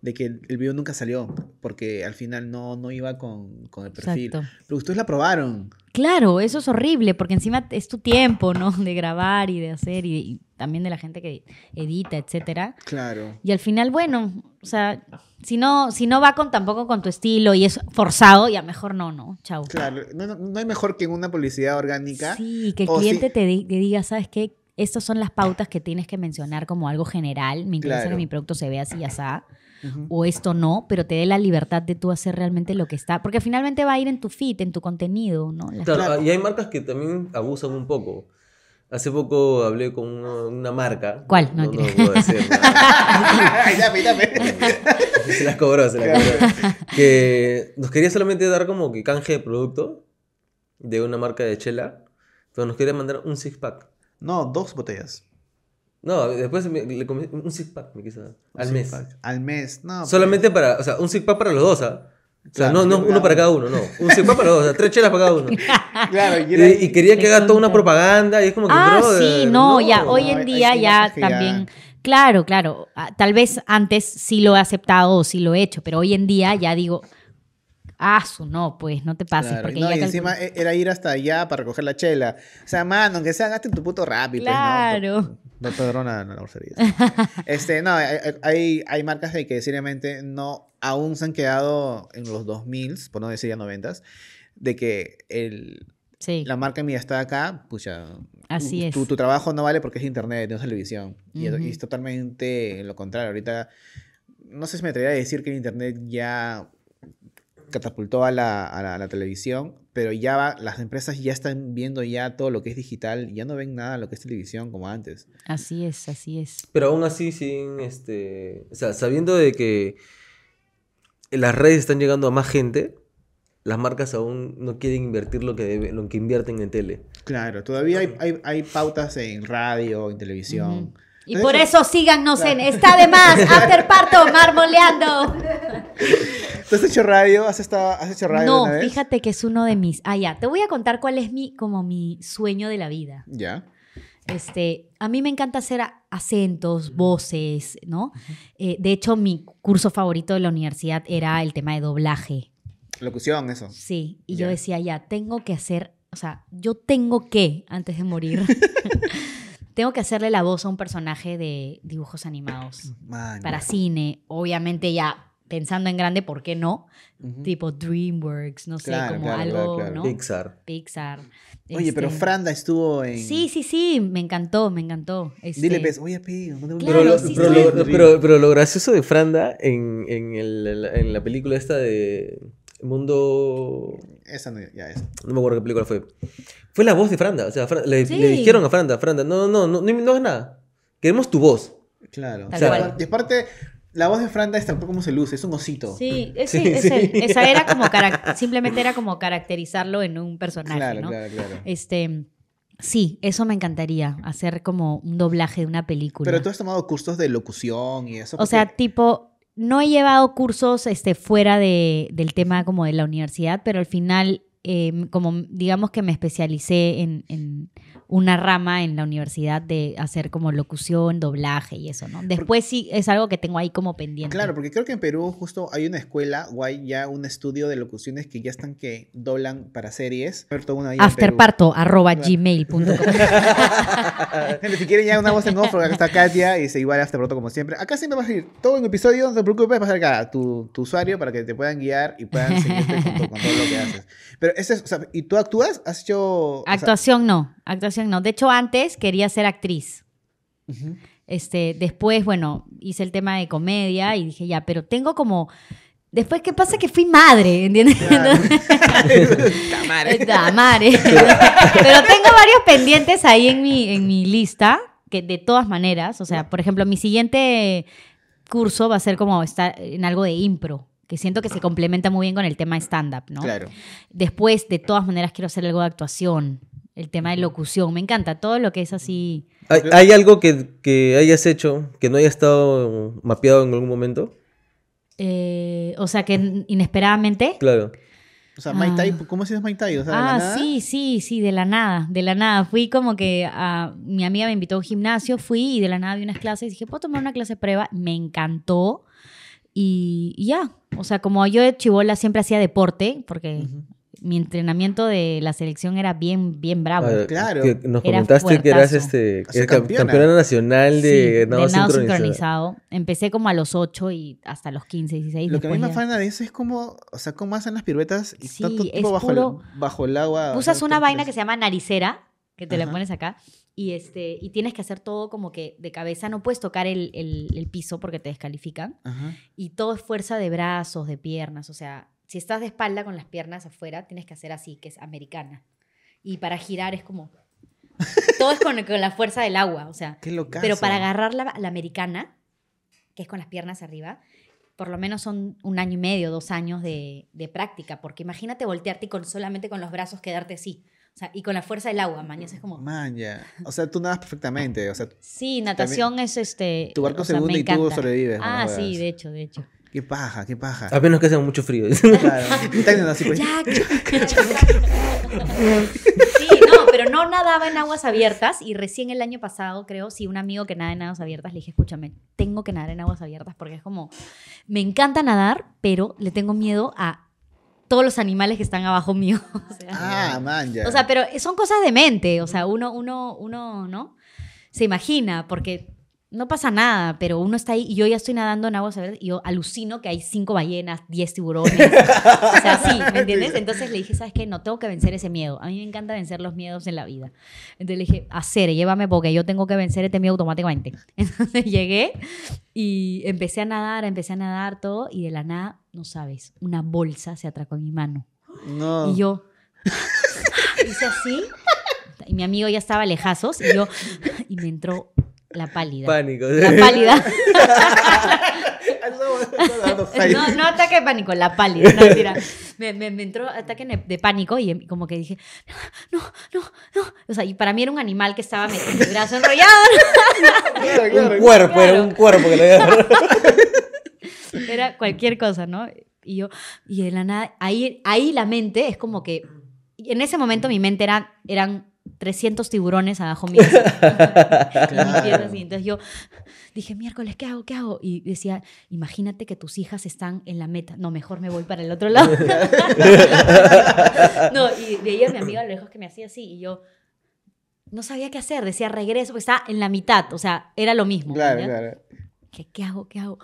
de que el, el video nunca salió porque al final no, no iba con, con el perfil. Exacto. Pero ustedes la probaron. Claro, eso es horrible porque encima es tu tiempo, ¿no? De grabar y de hacer y, y también de la gente que edita, etcétera. Claro. Y al final, bueno, o sea, si no, si no va con tampoco con tu estilo y es forzado, ya mejor no, no, chau. Claro. No, no- no hay mejor que en una publicidad orgánica. Sí, que el si- cliente te, di- te diga, ¿sabes qué? Estas son las pautas que tienes que mencionar como algo general. Me interesa Claro. que mi producto se vea así y así. O esto no, pero te dé la libertad de tú hacer realmente lo que está. Porque finalmente va a ir en tu feed, en tu contenido, ¿no? La- Claro, y hay marcas que también abusan un poco. Hace poco hablé con una, una marca. ¿Cuál? No, No, no, puedo decir. nada. Ay, dame, dame. se las cobró, se las cobró. Que nos quería solamente dar como que canje de producto de una marca de chela, pero nos quería mandar un six pack. No, dos botellas. No, después me- le comí- un six pack me quiso dar. Al mes. pack. Al mes. No, pues. Solamente para, o sea, un six pack para los dos, ¿ah? O sea, Claro, no, no claro. uno para cada uno, no. Un six pack para los dos, o sea, tres chelas para cada uno. Claro, y Y, era- y quería que haga toda una propaganda y es como que, Ah, brother, sí, no, ya, hoy no, en día ya- también. Claro, claro. Ah, Tal vez antes sí lo he aceptado o sí lo he hecho, pero hoy en día ya digo, ah, su no, pues no te pases. Claro, porque no, ya y calculo- encima e- era ir hasta allá para recoger la chela. O sea, mano, aunque sea, gaste tu puto rápido. Claro. No, padrona no la grosería. Este, no, hay, hay, hay marcas de que seriamente no, aún se han quedado en los 2000, por no decir ya 90, de que el, Sí, la marca mía está acá, pucha. Así tu, es. Tu, tu trabajo no vale porque es internet, no es televisión. Y, es- Ujú. y es totalmente lo contrario. Ahorita no sé si me atrevería a decir que el internet ya catapultó a la, a la, a la televisión, pero ya va, las empresas ya están viendo ya todo lo que es digital, ya no ven nada lo que es televisión como antes. Así es, así es. Pero aún así, sin este. O sea, sabiendo de que las redes están llegando a más gente, las marcas aún no quieren invertir lo que, debe- lo que invierten en tele. Claro, todavía hay, hay, hay pautas en radio, en televisión. Y por eso síganos en Está de más, After Parto, marmoleando. ¿Tú has hecho radio? ¿Has, estado, has hecho radio No, una vez? fíjate que es uno de mis. Ah, ya. Te voy a contar cuál es mi, como mi sueño de la vida. Ya. Este, a mí me encanta hacer acentos, voces, ¿no? Eh, de hecho, mi curso favorito de la universidad era el tema de doblaje. Locución, eso. Sí, y yo decía, ya, tengo que hacer, o sea, yo tengo que, antes de morir, tengo que hacerle la voz a un personaje de dibujos animados Man, para cine. Obviamente ya pensando en grande, ¿por qué no? Tipo DreamWorks, no sé, Claro, como claro, algo, claro, claro. ¿no? Pixar. Pixar. Oye, pero Este, Franda estuvo en... Sí, sí, sí, me encantó, me encantó. Este, Dile, pues, oye, Pi, no te Claro, Pero, lo, sí, pero, sí. lo, pero- pero lo gracioso de Franda en, en, el- en la película esta de Mundo... Esa no, ya, esa. No me acuerdo qué película fue. Fue la voz de Franda. O sea, Fran- le, Sí. le dijeron a Franda, Franda, no, no, no, no, no hagas nada. Queremos tu voz. Claro. O sea. Y aparte, la voz de Franda es tal cual como se luce, es un osito. Sí, Sí, es sí. el- esa era como simplemente era como caracterizarlo en un personaje, Claro, ¿no? claro, claro. Este, sí, eso me encantaría, hacer como un doblaje de una película. Pero tú has tomado cursos de locución y eso. O sea, tipo, no he llevado cursos este, fuera de- del tema como de la universidad, pero al final, eh, como digamos que me especialicé en, en una rama en la universidad de hacer como locución, doblaje y eso, ¿no? Después sí es algo que tengo ahí como pendiente. Claro, porque creo que en Perú justo hay una escuela o hay ya un estudio de locuciones que ya están que doblan para series. Afterparto, arroba Claro. gmail.com. Gente, si quieren ya una voz en off, acá está Katia y se igual Afterproto como siempre. Acá siempre vas a ir todo en episodio, no te preocupes, vas a acá tu, tu usuario para que te puedan guiar y puedan seguirte con, con todo lo que haces. Pero ese es, o sea, ¿y tú actúas? ¿Has hecho...? o sea, Actuación no, actuación no. De hecho, antes quería ser actriz. Este, después, bueno, hice el tema de comedia y dije, ya, pero tengo como... Después, ¿qué pasa? Que fui madre, ¿entiendes? Claro. Tamare. Puta madre. Pero tengo varios pendientes ahí en mi, en mi lista, que de todas maneras, o sea, por ejemplo, mi siguiente curso va a ser como estar en algo de impro, que siento que se complementa muy bien con el tema stand-up, ¿no? Claro. Después, de todas maneras, quiero hacer algo de actuación, el tema de locución, me encanta, todo lo que es así. ¿Hay, hay algo que, que hayas hecho que no haya estado mapeado en algún momento? eh, o sea, que inesperadamente... Claro. O sea, Mai Tai, Ah. ¿cómo haces Mai Tai? O sea, de la Ah, nada. sí, sí, sí, de la nada, de la nada. Fui como que a, mi amiga me invitó a un gimnasio, fui y de la nada vi unas clases y dije, ¿puedo tomar una clase de prueba? Me encantó y, y ya. O sea, como yo de chivola siempre hacía deporte, porque. Mi entrenamiento de la selección era bien, bien bravo. Ah, claro. que nos Era comentaste que eras este, que campeona. campeona nacional de Sí, nado de nado sincronizado. sincronizado. Empecé como a los 8 y hasta los 15, 16. Lo que a mí me afana de eso es como, o sea, cómo hacen las piruetas y Sí, tanto es tiempo bajo, puro- el, bajo el agua. Usas una ¿qué- vaina que se llama naricera, que te la Ajá. pones acá, y, este, y tienes que hacer todo como que de cabeza. No puedes tocar el, el- el piso porque te descalifican. Ajá. Y todo es fuerza de brazos, de piernas. O sea, si estás de espalda con las piernas afuera, tienes que hacer así, que es americana. Y para girar es como... Todo es con, con la fuerza del agua, o sea. Qué locazo. Pero para agarrar la, la americana, que es con las piernas arriba, por lo menos son un año y medio, dos años de, de práctica, porque imagínate voltearte y con, solamente con los brazos quedarte así. O sea, y con la fuerza del agua, mañas, es como... Man, ya. O sea, tú nadas perfectamente. O sea, Sí, natación es este... tu barco o se sea, y tú sobrevives. Ah, sí, de hecho, de hecho. Qué paja, qué paja. A menos que haga mucho frío. Claro. Tainan así, pues. Jack. sí, no, pero no nadaba en aguas abiertas y recién el año pasado, creo, sí, un amigo que nada en aguas abiertas, le dije, escúchame, tengo que nadar en aguas abiertas porque es como, me encanta nadar, pero le tengo miedo a todos los animales que están abajo mío. o, sea, Ah, man, ya. o sea, pero son cosas de mente, o sea, uno, uno, uno, ¿no? Se imagina, porque no pasa nada, pero uno está ahí y yo ya estoy nadando en aguas abiertas y yo alucino que hay cinco ballenas, diez tiburones. o sea, sí, ¿me entiendes? Entonces le dije, ¿sabes qué? No tengo que vencer ese miedo. A mí me encanta vencer los miedos en la vida. Entonces le dije, hacer, llévame porque yo tengo que vencer este miedo automáticamente. Entonces llegué y empecé a nadar, empecé a nadar todo y de la nada, no sabes, una bolsa se atracó en mi mano. No. Y yo hice así. Y mi amigo ya estaba lejazos. Y yo. Y me entró la pálida. Pánico. La pálida. no, No, ataque de pánico, la pálida. No, mentira. Me, me- me entró ataque de de pánico y em- como que dije, no, no, no. O sea, y para mí era un animal que estaba metido el brazo enrollado. Claro, Un claro. cuerpo, era un cuerpo que le había. Era cualquier cosa, ¿no? Y yo, y de la nada, ahí, ahí la mente es como que, en ese momento mi mente era, eran 300 tiburones abajo mío. Y. Entonces yo dije, miércoles, ¿qué hago? ¿Qué hago? Y decía, imagínate que tus hijas están en la meta. No, mejor me voy para el otro lado. no, y veía a mi amiga a lo lejos que me hacía así y yo no sabía qué hacer. Decía, regreso, porque estaba en la mitad. O sea, era lo mismo. Claro, claro. Dije, ¿qué hago? ¿Qué hago?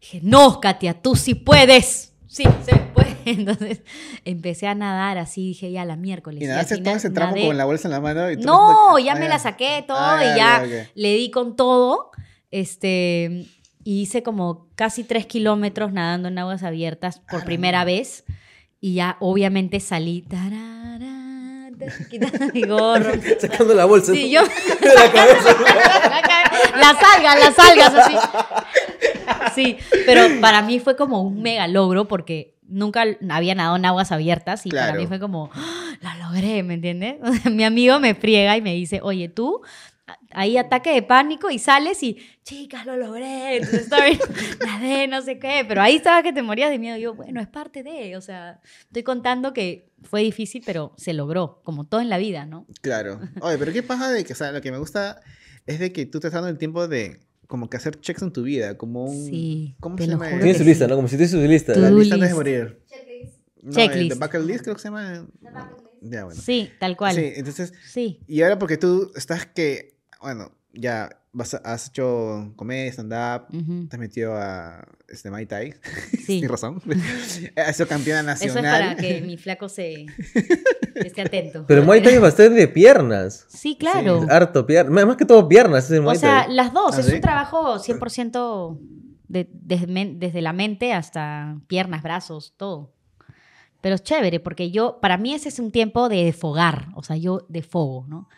Dije, no, Katia, tú sí puedes. Sí, se puede. Entonces empecé a nadar así, dije, ya la miércoles. Y nadaste todo final ese tramo nadé- con la bolsa en la mano. Y No, ya Ah, me la saqué todo Ah, y ya le di con todo. Este, y hice como casi tres kilómetros nadando en aguas abiertas por primera vez. Y ya obviamente salí. tarara, quitando mi gorro. Sacando la bolsa. Sí, yo. de la cabeza. las algas, las algas, así. Sí, pero para mí fue como un mega logro porque nunca había nadado en aguas abiertas y para mí fue como, ¡Ah! la logré, ¿me entiendes? Mi amigo me friega y me dice, oye, tú, ahí ataque de pánico y sales y, chicas, lo logré, entonces estoy, nadé, no sé qué, pero ahí estaba que te morías de miedo. Y yo, bueno, es parte de, o sea, estoy contando que fue difícil, pero se logró, como todo en la vida, ¿no? Claro. Oye, pero ¿qué pasa de que, o sea, lo que me gusta es de que tú te estás dando el tiempo de como que hacer checks en tu vida, como un... Sí, ¿Cómo te se lo llama? juro Tiene que su sí. lista, ¿no? Como si tuviese su lista. Tú- La lista antes de list. morir. No, Checklist. el bucket list creo que se llama. Ya, bueno. Sí, tal cual. Sí, entonces, Sí. y ahora porque tú estás que, bueno, ya vas a- has hecho comedia, stand-up, te has metido a este, Muay Thai, Sí. tienes razón, has sido campeona Eso es nacional. para que mi flaco se esté atento. Pero Muay Thai es bastante de piernas. Sí, claro. Harto piernas. Más que todo piernas es el o sea, las dos. ¿Ah, es sí? un trabajo 100% de- desde, la mente hasta piernas, brazos, todo. Pero es chévere porque yo, para mí ese es un tiempo de desfogar. O sea, yo defogo, ¿no?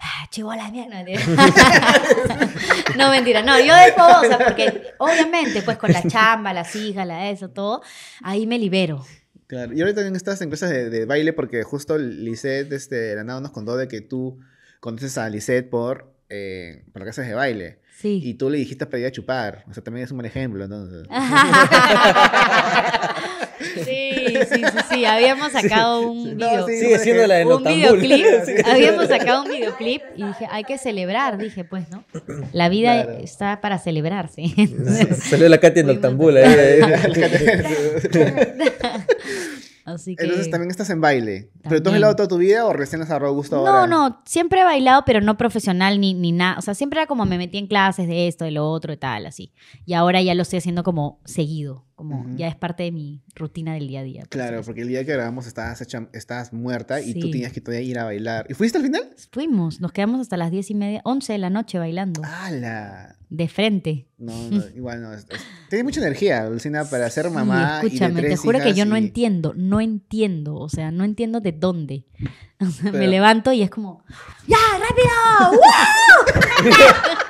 Ah, chibola, mierda. No, mentira. No, yo desfogo, o sea, porque obviamente, pues con la chamba, las hijas, la eso, todo, ahí me libero. Claro. Y ahorita también estás en clases de, de baile porque justo Lisette este, de la nada nos contó de que tú conoces a Lisette por, eh, por clases de baile. Sí. Y tú le dijiste para ir a chupar. O sea, también es un buen ejemplo, entonces. sí, sí, sí, sí. Habíamos sacado un No, video. sí, Sigue siendo la de un videoclip, habíamos sacado un videoclip y dije, hay que celebrar, dije, pues, ¿no? La vida Claro. está para celebrarse. Salió la Katia en Noctambul. ahí. Así que... Entonces también estás en baile. ¿Pero tú has bailado toda tu vida o recién has agarrado gusto No, ahora? no, siempre he bailado, pero no profesional ni, ni nada. O sea, siempre era como me metí en clases de esto, de lo otro, y tal, así. Y ahora ya lo estoy haciendo como seguido, como ya es parte de mi rutina del día a día. por Claro, porque el día que grabamos estabas, hecha- estabas muerta y tú tenías que todavía ir a bailar. ¿Y fuiste al final? Fuimos, nos quedamos hasta las diez y media, once de la noche bailando, ¡Hala! de frente. No, no, igual no. es- mucha energía, Lucina, para ser Sí, mamá. escúchame, y de te juro que yo no entiendo, no entiendo, o sea, no entiendo de dónde. O sea, me levanto y es como, ¡ya, rápido! ¡Uh!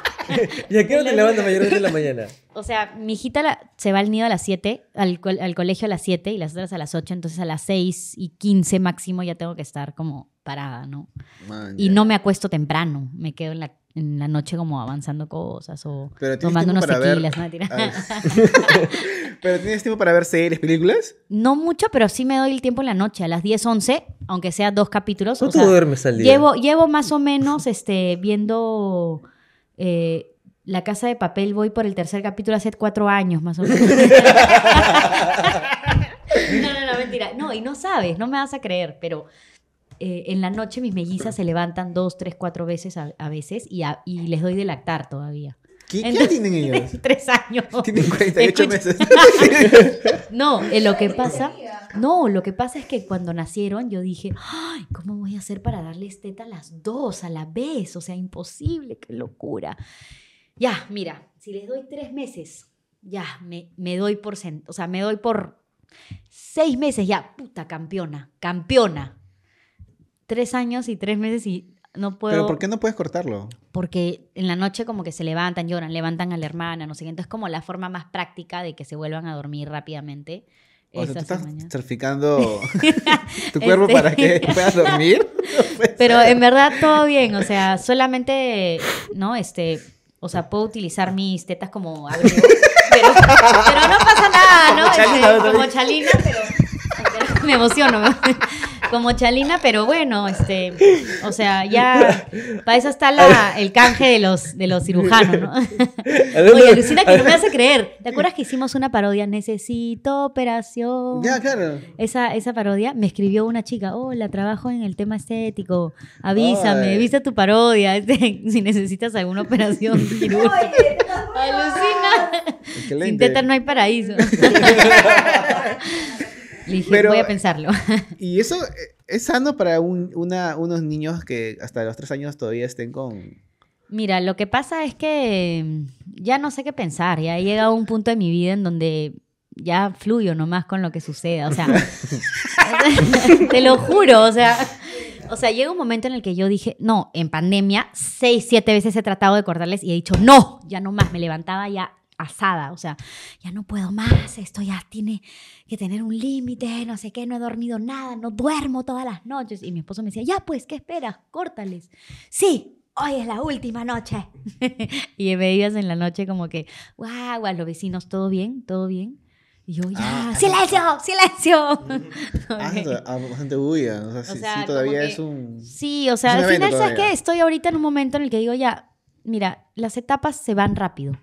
¿Y a qué hora te levantas mayormente en la mañana? O sea, mi hijita la- se va al nido a las 7, al, al colegio a las 7 y las otras a las 8, entonces a las 6 y 15 máximo ya tengo que estar como parada, ¿no? Man, Y no me acuesto temprano, me quedo en la, en la noche como avanzando cosas o tomando unos ver- tequilas, Pero tienes tiempo para ver series, películas. No mucho, pero sí me doy el tiempo en la noche, a las 10, 11, aunque sea dos capítulos. o ¿Cuánto sea, duermes al día? Llevo, llevo más o menos este, viendo eh, La Casa de Papel, voy por el tercer capítulo hace cuatro años más o menos. no, no, no, mentira. No, y no sabes, no me vas a creer, pero eh, en la noche mis mellizas se levantan dos, tres, cuatro veces a, a veces y, a- y les doy de lactar todavía. ¿Qué, tienen ellos? Tres años. Tienen 48 Escucha. meses. No, eh, lo que pasa, no, lo que pasa es que cuando nacieron yo dije, ay, ¿cómo voy a hacer para darles teta a las dos a la vez? O sea, imposible, qué locura. Ya, mira, si les doy tres meses, ya, me, me doy por, o sea, me doy por seis meses, ya, puta, campeona, campeona. Tres años y tres meses y no puedo Pero ¿por qué no puedes cortarlo? porque en la noche como que se levantan, lloran, levantan a la hermana, no sé qué. Entonces como la forma más práctica de que se vuelvan a dormir rápidamente. O sea, tú estás certificando tu cuerpo Este- para que puedas dormir. Pero en verdad todo bien, o sea, solamente, ¿no? Este, o sea, puedo utilizar mis tetas como abrigo, pero, pero no pasa nada, ¿no? Como Chalina, Este, como chalina, pero me emociono, como chalina, pero bueno, este, o sea, ya para eso está la, el canje de los, de los cirujanos, ¿no? Oye, alucina que no me hace creer. ¿Te acuerdas que hicimos una parodia? Necesito operación. Ya, claro. Esa, esa parodia me escribió una chica, hola, trabajo en el tema estético, avísame, Ay. viste tu parodia, este, si necesitas alguna operación quirúrgica. Alucina. Sin teta no hay paraíso. Le dije, Pero- voy a pensarlo. Y eso eh, es sano para un- una, unos niños que hasta los tres años todavía estén con... Mira, lo que pasa es que mm, ya no sé qué pensar, ya he llegado a un punto de mi vida en donde ya fluyo nomás con lo que suceda, o sea, te lo juro, o sea, o sea, llega un momento en el que yo dije, no, en pandemia, seis, siete veces he tratado de cortarles y he dicho, no, ya no más, me levantaba ya asada, o sea, ya no puedo más, esto ya tiene que tener un límite, no sé qué, no he dormido nada, no duermo todas las noches. Y mi esposo me decía, ya pues, ¿qué esperas? Córtales. Sí, hoy es la última noche. y me veías en la noche como que, guau, guau, los vecinos, ¿todo bien? ¿Todo bien? Y yo, ya, Ah, silencio, silencio. Ah, Ok. ah, bastante bulla. O sea, O sí, sea, sí, todavía que- es un... Sí, o sea, al final, ¿sabes qué? Estoy ahorita en un momento en el que digo, ya, mira, las etapas se van rápido.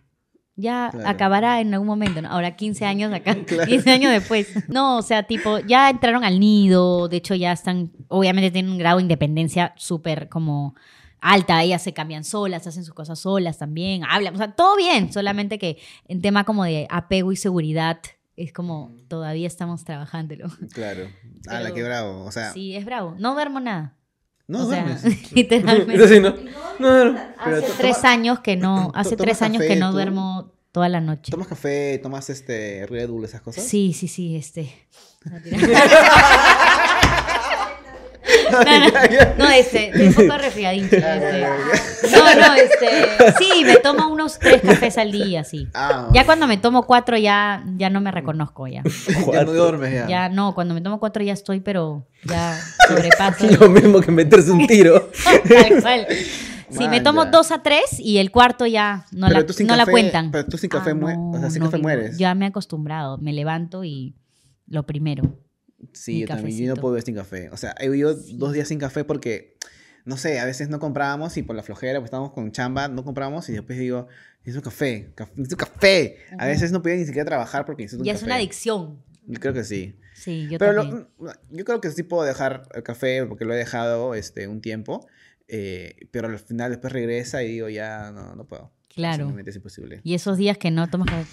Ya Claro. acabará en algún momento, ¿no? Ahora 15 años acá, 15 años después. No, o sea, tipo, ya entraron al nido, de hecho ya están, obviamente tienen un grado de independencia súper como alta, ellas se cambian solas, hacen sus cosas solas también, hablan, o sea, todo bien, solamente que en tema como de apego y seguridad es como todavía estamos trabajándolo. Claro. Ah, la que bravo. O sea, Sí, es bravo. No duermo nada. No o sea, duermes. literalmente. Sí, ¿no? No, no. Pero Hace tres toma- años que no, hace tres años café, que no tú. duermo toda la noche. ¿Tomas café? ¿Tomas este Red Bull, esas cosas? Sí, sí, sí, este. No, no, no, este, un poco resfriadín. este. No, no, este, sí, me tomo unos tres cafés al día, sí. Ah, Ya cuando me tomo cuatro ya, ya no me reconozco ya. ya no duermes ya. Ya no, cuando me tomo cuatro ya estoy, pero ya sobrepaso. Lo mismo que meterse un tiro. Tal cual. Sí, me tomo Manja. dos a tres y el cuarto ya no, Pero la, no la café- cuentan. pero tú sin café Ah, mue- o sea, sin no café mueres. Ya me he acostumbrado. Me levanto y lo primero. Sí, yo también. Yo no puedo vivir sin café. O sea, he vivido dos días sin café porque, no sé, a veces no comprábamos y por la flojera, pues estábamos con chamba, no compramos y después digo, necesito café, caf- necesito café. A veces no podía ni siquiera trabajar porque necesito un café. es una adicción. Yo creo que sí. Sí, yo Pero lo- también. yo creo que sí puedo dejar el café porque lo he dejado este, un tiempo. eh, pero al final después regresa y digo, ya no, no puedo. Claro. Es imposible. Y esos días que no tomas café.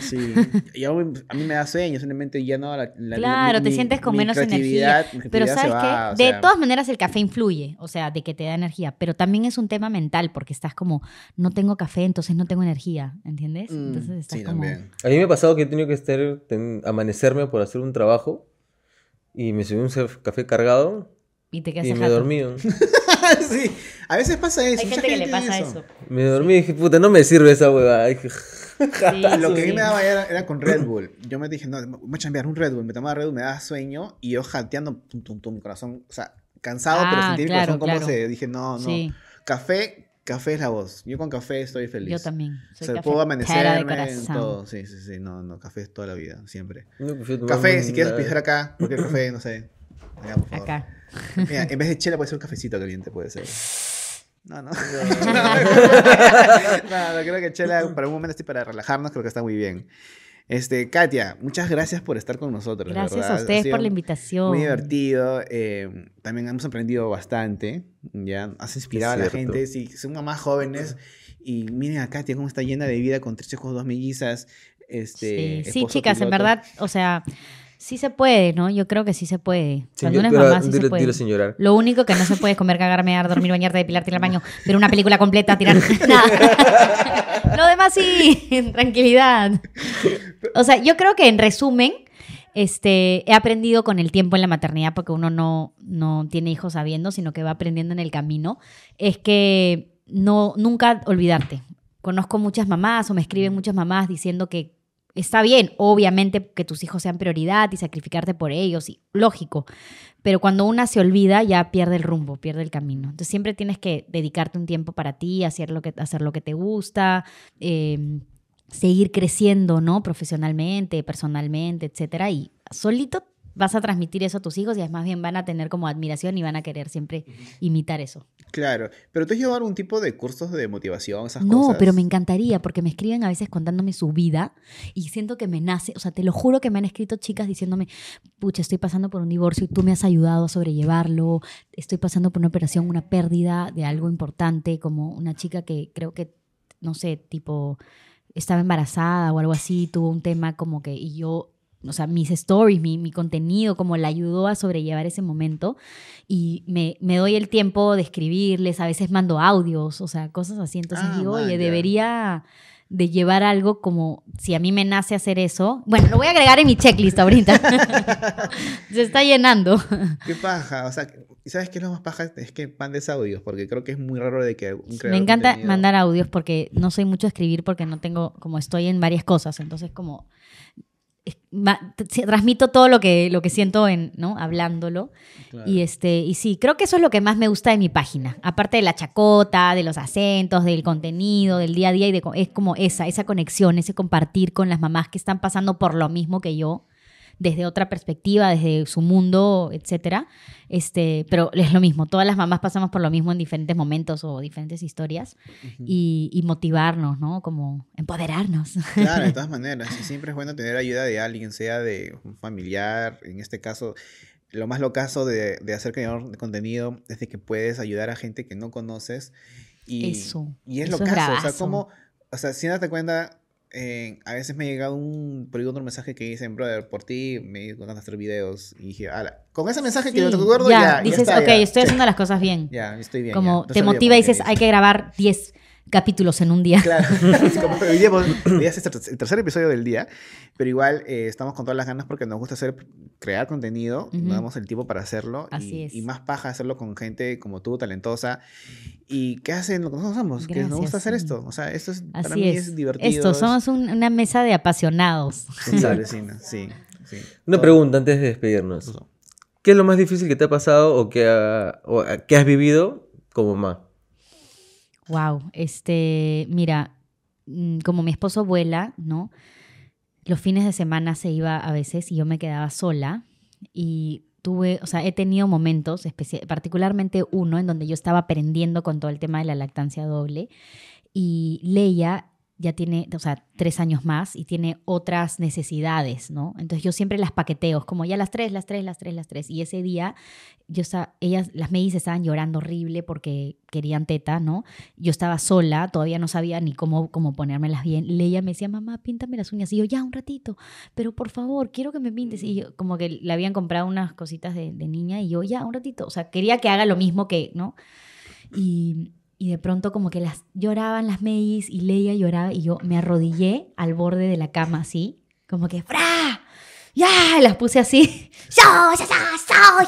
Sí. Y a mí, me da sueño, simplemente ya no. La, la- Claro, mi- te mi- sientes con mi menos energía. Pero sabes va, que de sea, todas maneras el café influye, o sea, de que te da energía, pero también es un tema mental porque estás como, no tengo café, entonces no tengo energía, ¿entiendes? mm, Entonces estás sí, como... también. A mí me ha pasado que he tenido que estar, ten- amanecerme por hacer un trabajo y me subí un café cargado Y te quedas y me jato. dormí. sí, a veces pasa eso. Hay gente que le pasa eso. Me dormí y dije, puta, no me sirve esa huevada. Sí, Lo que a mí me daba era, era con Red Bull. Yo me dije, no, voy a chambear un Red Bull. Me tomaba Red Bull, me daba sueño y yo jateando, tum, tum, tum, mi corazón, o sea, cansado, pero Ah, sentí mi claro, corazón como claro. se. Dije, no, no. Sí, Café, café es la voz. Yo con café estoy feliz. yo también. O Soy sea, puedo cafetera de amanecerme, en todo. Sí, sí, sí. No, no, café es toda la vida, siempre. no, tomarme Café, si quieres pisar acá, cualquier café, no sé. Acá, por favor. Acá. Mira, en vez de chela puede ser un cafecito caliente, puede ser. No, no. no, no, creo que chela para un momento así para relajarnos, creo que está muy bien. Este, Katia, muchas gracias por estar con nosotros. Gracias verdad. a ustedes por la invitación. Muy divertido. eh, también hemos aprendido bastante. Ya has inspirado a la cierto. gente. Si son mamás jóvenes Y miren a Katia cómo está llena de vida con tres hijos, dos mellizas. Este, sí, chicas, en verdad, o sea, sí se puede, ¿no? Yo creo que sí se puede. Cuando uno es mamá, sí se puede. dilo sin llorar. Lo único que no se puede es comer, cagar, mear, dormir, bañarte, depilar, tirar al baño, ver una película completa, tirar nada. Lo demás sí, en tranquilidad. O sea, yo creo que en resumen, este, he aprendido con el tiempo en la maternidad, porque uno no, no tiene hijos sabiendo, sino que va aprendiendo en el camino, es que no, nunca olvidarte. Conozco muchas mamás o me escriben muchas mamás diciendo que está bien, obviamente, que tus hijos sean prioridad y sacrificarte por ellos, y, lógico, pero cuando una se olvida ya pierde el rumbo, pierde el camino. Entonces siempre tienes que dedicarte un tiempo para ti, hacer lo que, hacer lo que te gusta, eh, seguir creciendo, ¿no? Profesionalmente, personalmente, etcétera. Y solito vas a transmitir eso a tus hijos y además bien van a tener como admiración y van a querer siempre imitar eso. Claro, pero tú has llevado algún tipo de cursos de motivación, esas No, cosas. pero me encantaría porque me escriben a veces contándome su vida y siento que me nace, o sea, te lo juro que me han escrito chicas diciéndome, pucha, estoy pasando por un divorcio y tú me has ayudado a sobrellevarlo, estoy pasando por una operación, una pérdida de algo importante, como una chica que creo que, no sé, tipo, estaba embarazada o algo así, tuvo un tema como que, y yo... O sea, mis stories, mi, mi contenido, como la ayudó a sobrellevar ese momento. Y me, me doy el tiempo de escribirles, a veces mando audios, o sea, cosas así. Entonces Ah, digo, oye, debería de llevar algo como si a mí me nace hacer eso. Bueno, lo voy a agregar en mi checklist ahorita. Se está llenando. Qué paja, o sea, ¿y sabes qué es lo más paja? Es que mandes audios, porque creo que es muy raro de que un creador Me encanta contenido- mandar audios porque no soy mucho a escribir porque no tengo, como estoy en varias cosas, entonces como transmito todo lo que, lo que siento en, ¿no? Hablándolo. Claro. Y este, y sí, creo que eso es lo que más me gusta de mi página. Aparte de la chacota, de los acentos, del contenido, del día a día, y de, es como esa, esa conexión, ese compartir con las mamás que están pasando por lo mismo que yo, desde otra perspectiva, desde su mundo, etcétera. Este, pero es lo mismo, todas las mamás pasamos por lo mismo en diferentes momentos o diferentes historias. y, y motivarnos, ¿no? Como empoderarnos. Claro, de todas maneras. Siempre es bueno tener ayuda de alguien, sea de un familiar. En este caso, lo más locazo de, de hacer creador de contenido es de que puedes ayudar a gente que no conoces. Y, Eso, Y es eso es locazo. o sea, como, o sea, sin darte cuenta, eh, a veces me ha llegado un, por otro mensaje que dicen, brother, por ti me ganas hacer videos. Y dije, ala, con ese mensaje que no te acuerdo, ya, ya, ya dices, está, ok, ya. estoy haciendo las cosas bien. Ya, estoy bien. Como ya. Te motiva y dices, hay que grabar 10 capítulos en un día. Claro, como hoy día, hoy día es el el tercer episodio del día, pero igual eh, estamos con todas las ganas porque nos gusta hacer, crear contenido, Ujú. nos damos el tiempo para hacerlo Así y, es. y más paja hacerlo con gente como tú, talentosa, y que hacen lo que nosotros somos, que nos gusta hacer sí. esto, o sea, esto es, para Así mí es. es, divertido. Esto, es- somos un- una mesa de apasionados. Sí, alucina, sí, sí. Una Todo. pregunta antes de despedirnos. ¿Qué es lo más difícil que te ha pasado o que, ha- o, que has vivido como mamá? Wow, este, mira, mm, como mi esposo vuela, ¿no? Los fines de semana se iba a veces y yo me quedaba sola y tuve, o sea, he tenido momentos, particularmente uno en donde yo estaba aprendiendo con todo el tema de la lactancia doble y Leia ya tiene, o sea, tres años más y tiene otras necesidades, ¿no? Entonces yo siempre las paqueteo, como ya las tres, las tres, las tres, las tres. Y ese día, yo estaba, ellas, las Medis estaban llorando horrible porque querían teta, ¿no? Yo estaba sola, todavía no sabía ni cómo, cómo ponérmelas bien. Leia me decía, mamá, píntame las uñas. Y yo, ya, un ratito, pero por favor, quiero que me pintes. Y yo, como que le habían comprado unas cositas de, de niña y yo, ya, un ratito. O sea, quería que haga lo mismo que, ¿no? Y, y de pronto como que las lloraban las Meis y Leia lloraba y yo me arrodillé al borde de la cama así, como que ¡fra! ¡Ya! Y las puse así. ¡Yo! ¡Yo!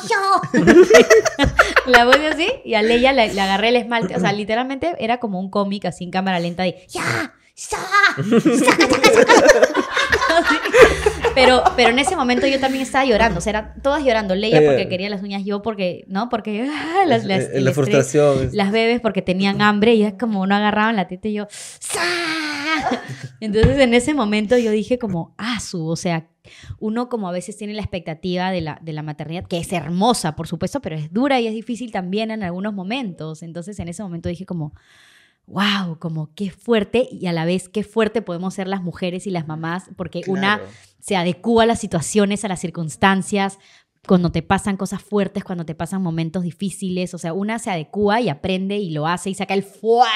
¡Yo! ¡Yo! la puse así y a Leia le, le agarré el esmalte. O sea, literalmente era como un cómic así en cámara lenta de ¡Ya! Pero, pero en ese momento yo también estaba llorando, o sea, eran todas llorando. Leia porque Eh. quería las uñas, yo porque, ¿no? Porque ah, las, las- Eh, la estrés frustración. las bebés porque tenían hambre y es como no agarraban la teta y yo ¡sa! entonces en ese momento yo dije como ah su o sea uno como a veces tiene la expectativa de la, de la maternidad que es hermosa por supuesto pero es dura y es difícil también en algunos momentos entonces en ese momento dije como wow como qué fuerte y a la vez qué fuerte podemos ser las mujeres y las mamás porque una se adecua a las situaciones, a las circunstancias, cuando te pasan cosas fuertes, cuando te pasan momentos difíciles, o sea, una se adecua y aprende y lo hace y saca el fuá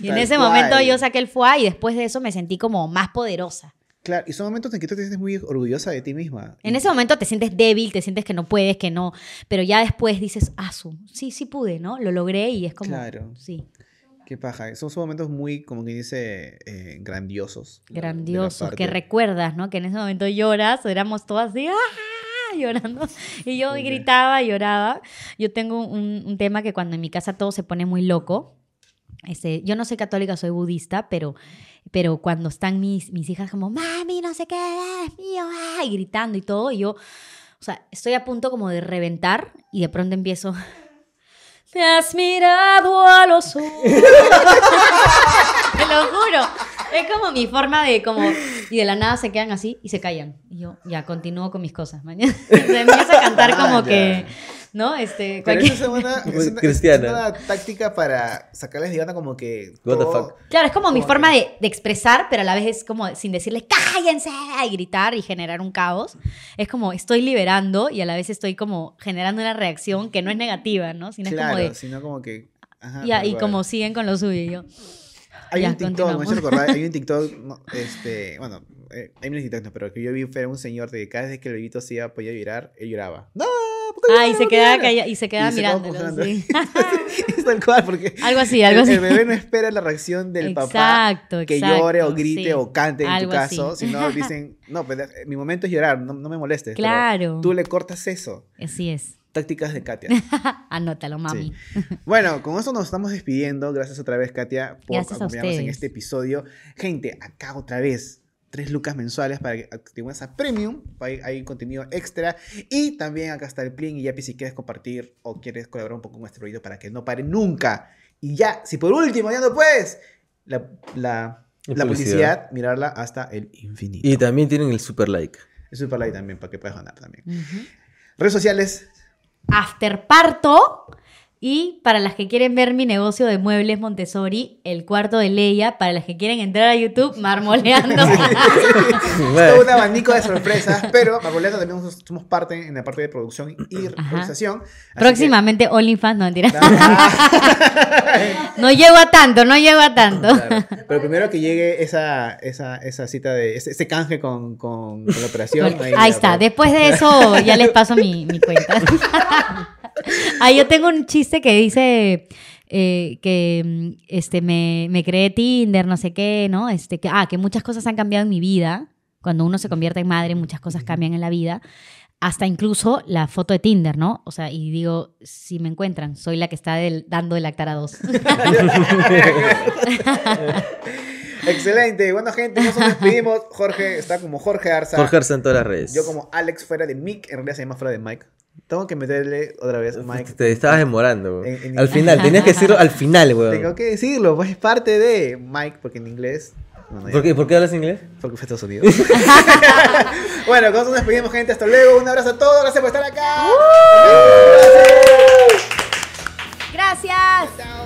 Y en ese cual. momento yo saqué el foie y después de eso me sentí como más poderosa. Claro, y son momentos en que tú te sientes muy orgullosa de ti misma. En ese momento te sientes débil, te sientes que no puedes, que no, pero ya después dices, ah, sí, sí pude, ¿no? Lo logré y es como, Claro. sí, Qué paja. Son, son momentos muy, como que dice, eh, grandiosos. grandiosos, que recuerdas, ¿no? Que en ese momento lloras, éramos todas así, ¡ah! llorando, y yo Sí, gritaba, lloraba. Yo tengo un, un tema que cuando en mi casa todo se pone muy loco, este, yo no soy católica, soy budista, pero, pero cuando están mis, mis hijas como, mami, no sé qué, es mío, ah", y gritando y todo, y yo, o sea, estoy a punto como de reventar y de pronto empiezo, te has mirado a los ojos. Te lo juro. Es como mi forma de como y de la nada se quedan así y se callan. Y yo ya continúo con mis cosas. Mañana se empieza a cantar como Ah, que ya. ¿No? Este, Pero cualquier- esa es una, es una- cristiana. es una táctica para sacarles de onda como que... What the fuck. Claro, es como mi Como forma que- de, de expresar, pero a la vez es como sin decirles cállense y gritar y generar un caos. Es como estoy liberando y a la vez estoy como generando una reacción que no es negativa, ¿no? Sino Claro, es como de. sino como que... ajá, y como siguen con lo suyo. y yo, Hay Ya, un TikTok, me recordar, hay un TikTok, no, este, bueno, eh, hay miles de TikToks, pero que yo vi fue un señor de que cada vez que el bebito se iba a poder llorar, él lloraba. ¡No! ¿Por qué Ah, y se ¿Por qué quedaba lloras?" calla- y se quedaba Y se quedaba mirándolo. congelando. sí. es tal cual, porque algo así, algo el, así. el bebé no espera la reacción del papá Exacto, que exacto, llore o grite sí. o cante en Algo tu caso, así. sino dicen, no, pues, eh, mi momento es llorar, no, no me molestes. Claro. Tú le cortas eso. Así es. Tácticas de Katia. Anótalo, mami. Bueno, con esto nos estamos despidiendo. Gracias otra vez, Katia, por Gracias acompañarnos en este episodio. Gente, acá otra vez. Tres lucas mensuales para que actives a Premium. Hay, hay contenido extra. Y también acá está el plin. Y ya, si quieres compartir o quieres colaborar un poco con este proyecto para que no pare nunca. Y ya, si por último ya no puedes, la, la, La la publicidad. publicidad. mirarla hasta el infinito. Y también tienen el super like. Es super like también para que puedas ganar también. Redes sociales. Afterparto. Y para las que quieren ver mi negocio de muebles Montessori, el cuarto de Leia. Para las que quieren entrar a YouTube, marmoleando. Todo un abanico de sorpresas, pero Marboleta también somos- parte en la parte de producción y realización. así que- Próximamente OnlyFans, no mentira. No llego a tanto, no llego a tanto. claro. Pero primero que llegue esa, esa, esa cita de ese, ese canje con, con- con la operación. Ahí, ya, está. pues. Después de eso ya les paso mi, mi cuenta. Ahí yo tengo un chiste que dice eh, que mm, este, me, me creé Tinder, no sé qué, ¿no? Este, que, ah, que muchas cosas han cambiado en mi vida. Cuando uno se convierte en madre, muchas cosas cambian en la vida. Hasta incluso la foto de Tinder, ¿no? O sea, y digo, si me encuentran, soy la que está del- dando de lactar a dos. Excelente. Bueno, gente, nos despedimos. Jorge está como Jorge Arza. Jorge Arza en todas las redes. Yo como Alex fuera de Mick. En realidad se llama fuera de Mike. Tengo que meterle otra vez Mike. Te estabas demorando. En- en- Al final, tenías que decirlo al final, weón. Tengo que decirlo, pues es parte de Mike, porque en inglés. no. ¿Por qué, ¿Por qué hablas inglés? Porque fue a Estados Unidos. bueno, con eso nos despedimos, gente. Hasta luego. Un abrazo a todos. Gracias por estar acá. Gracias. Chao.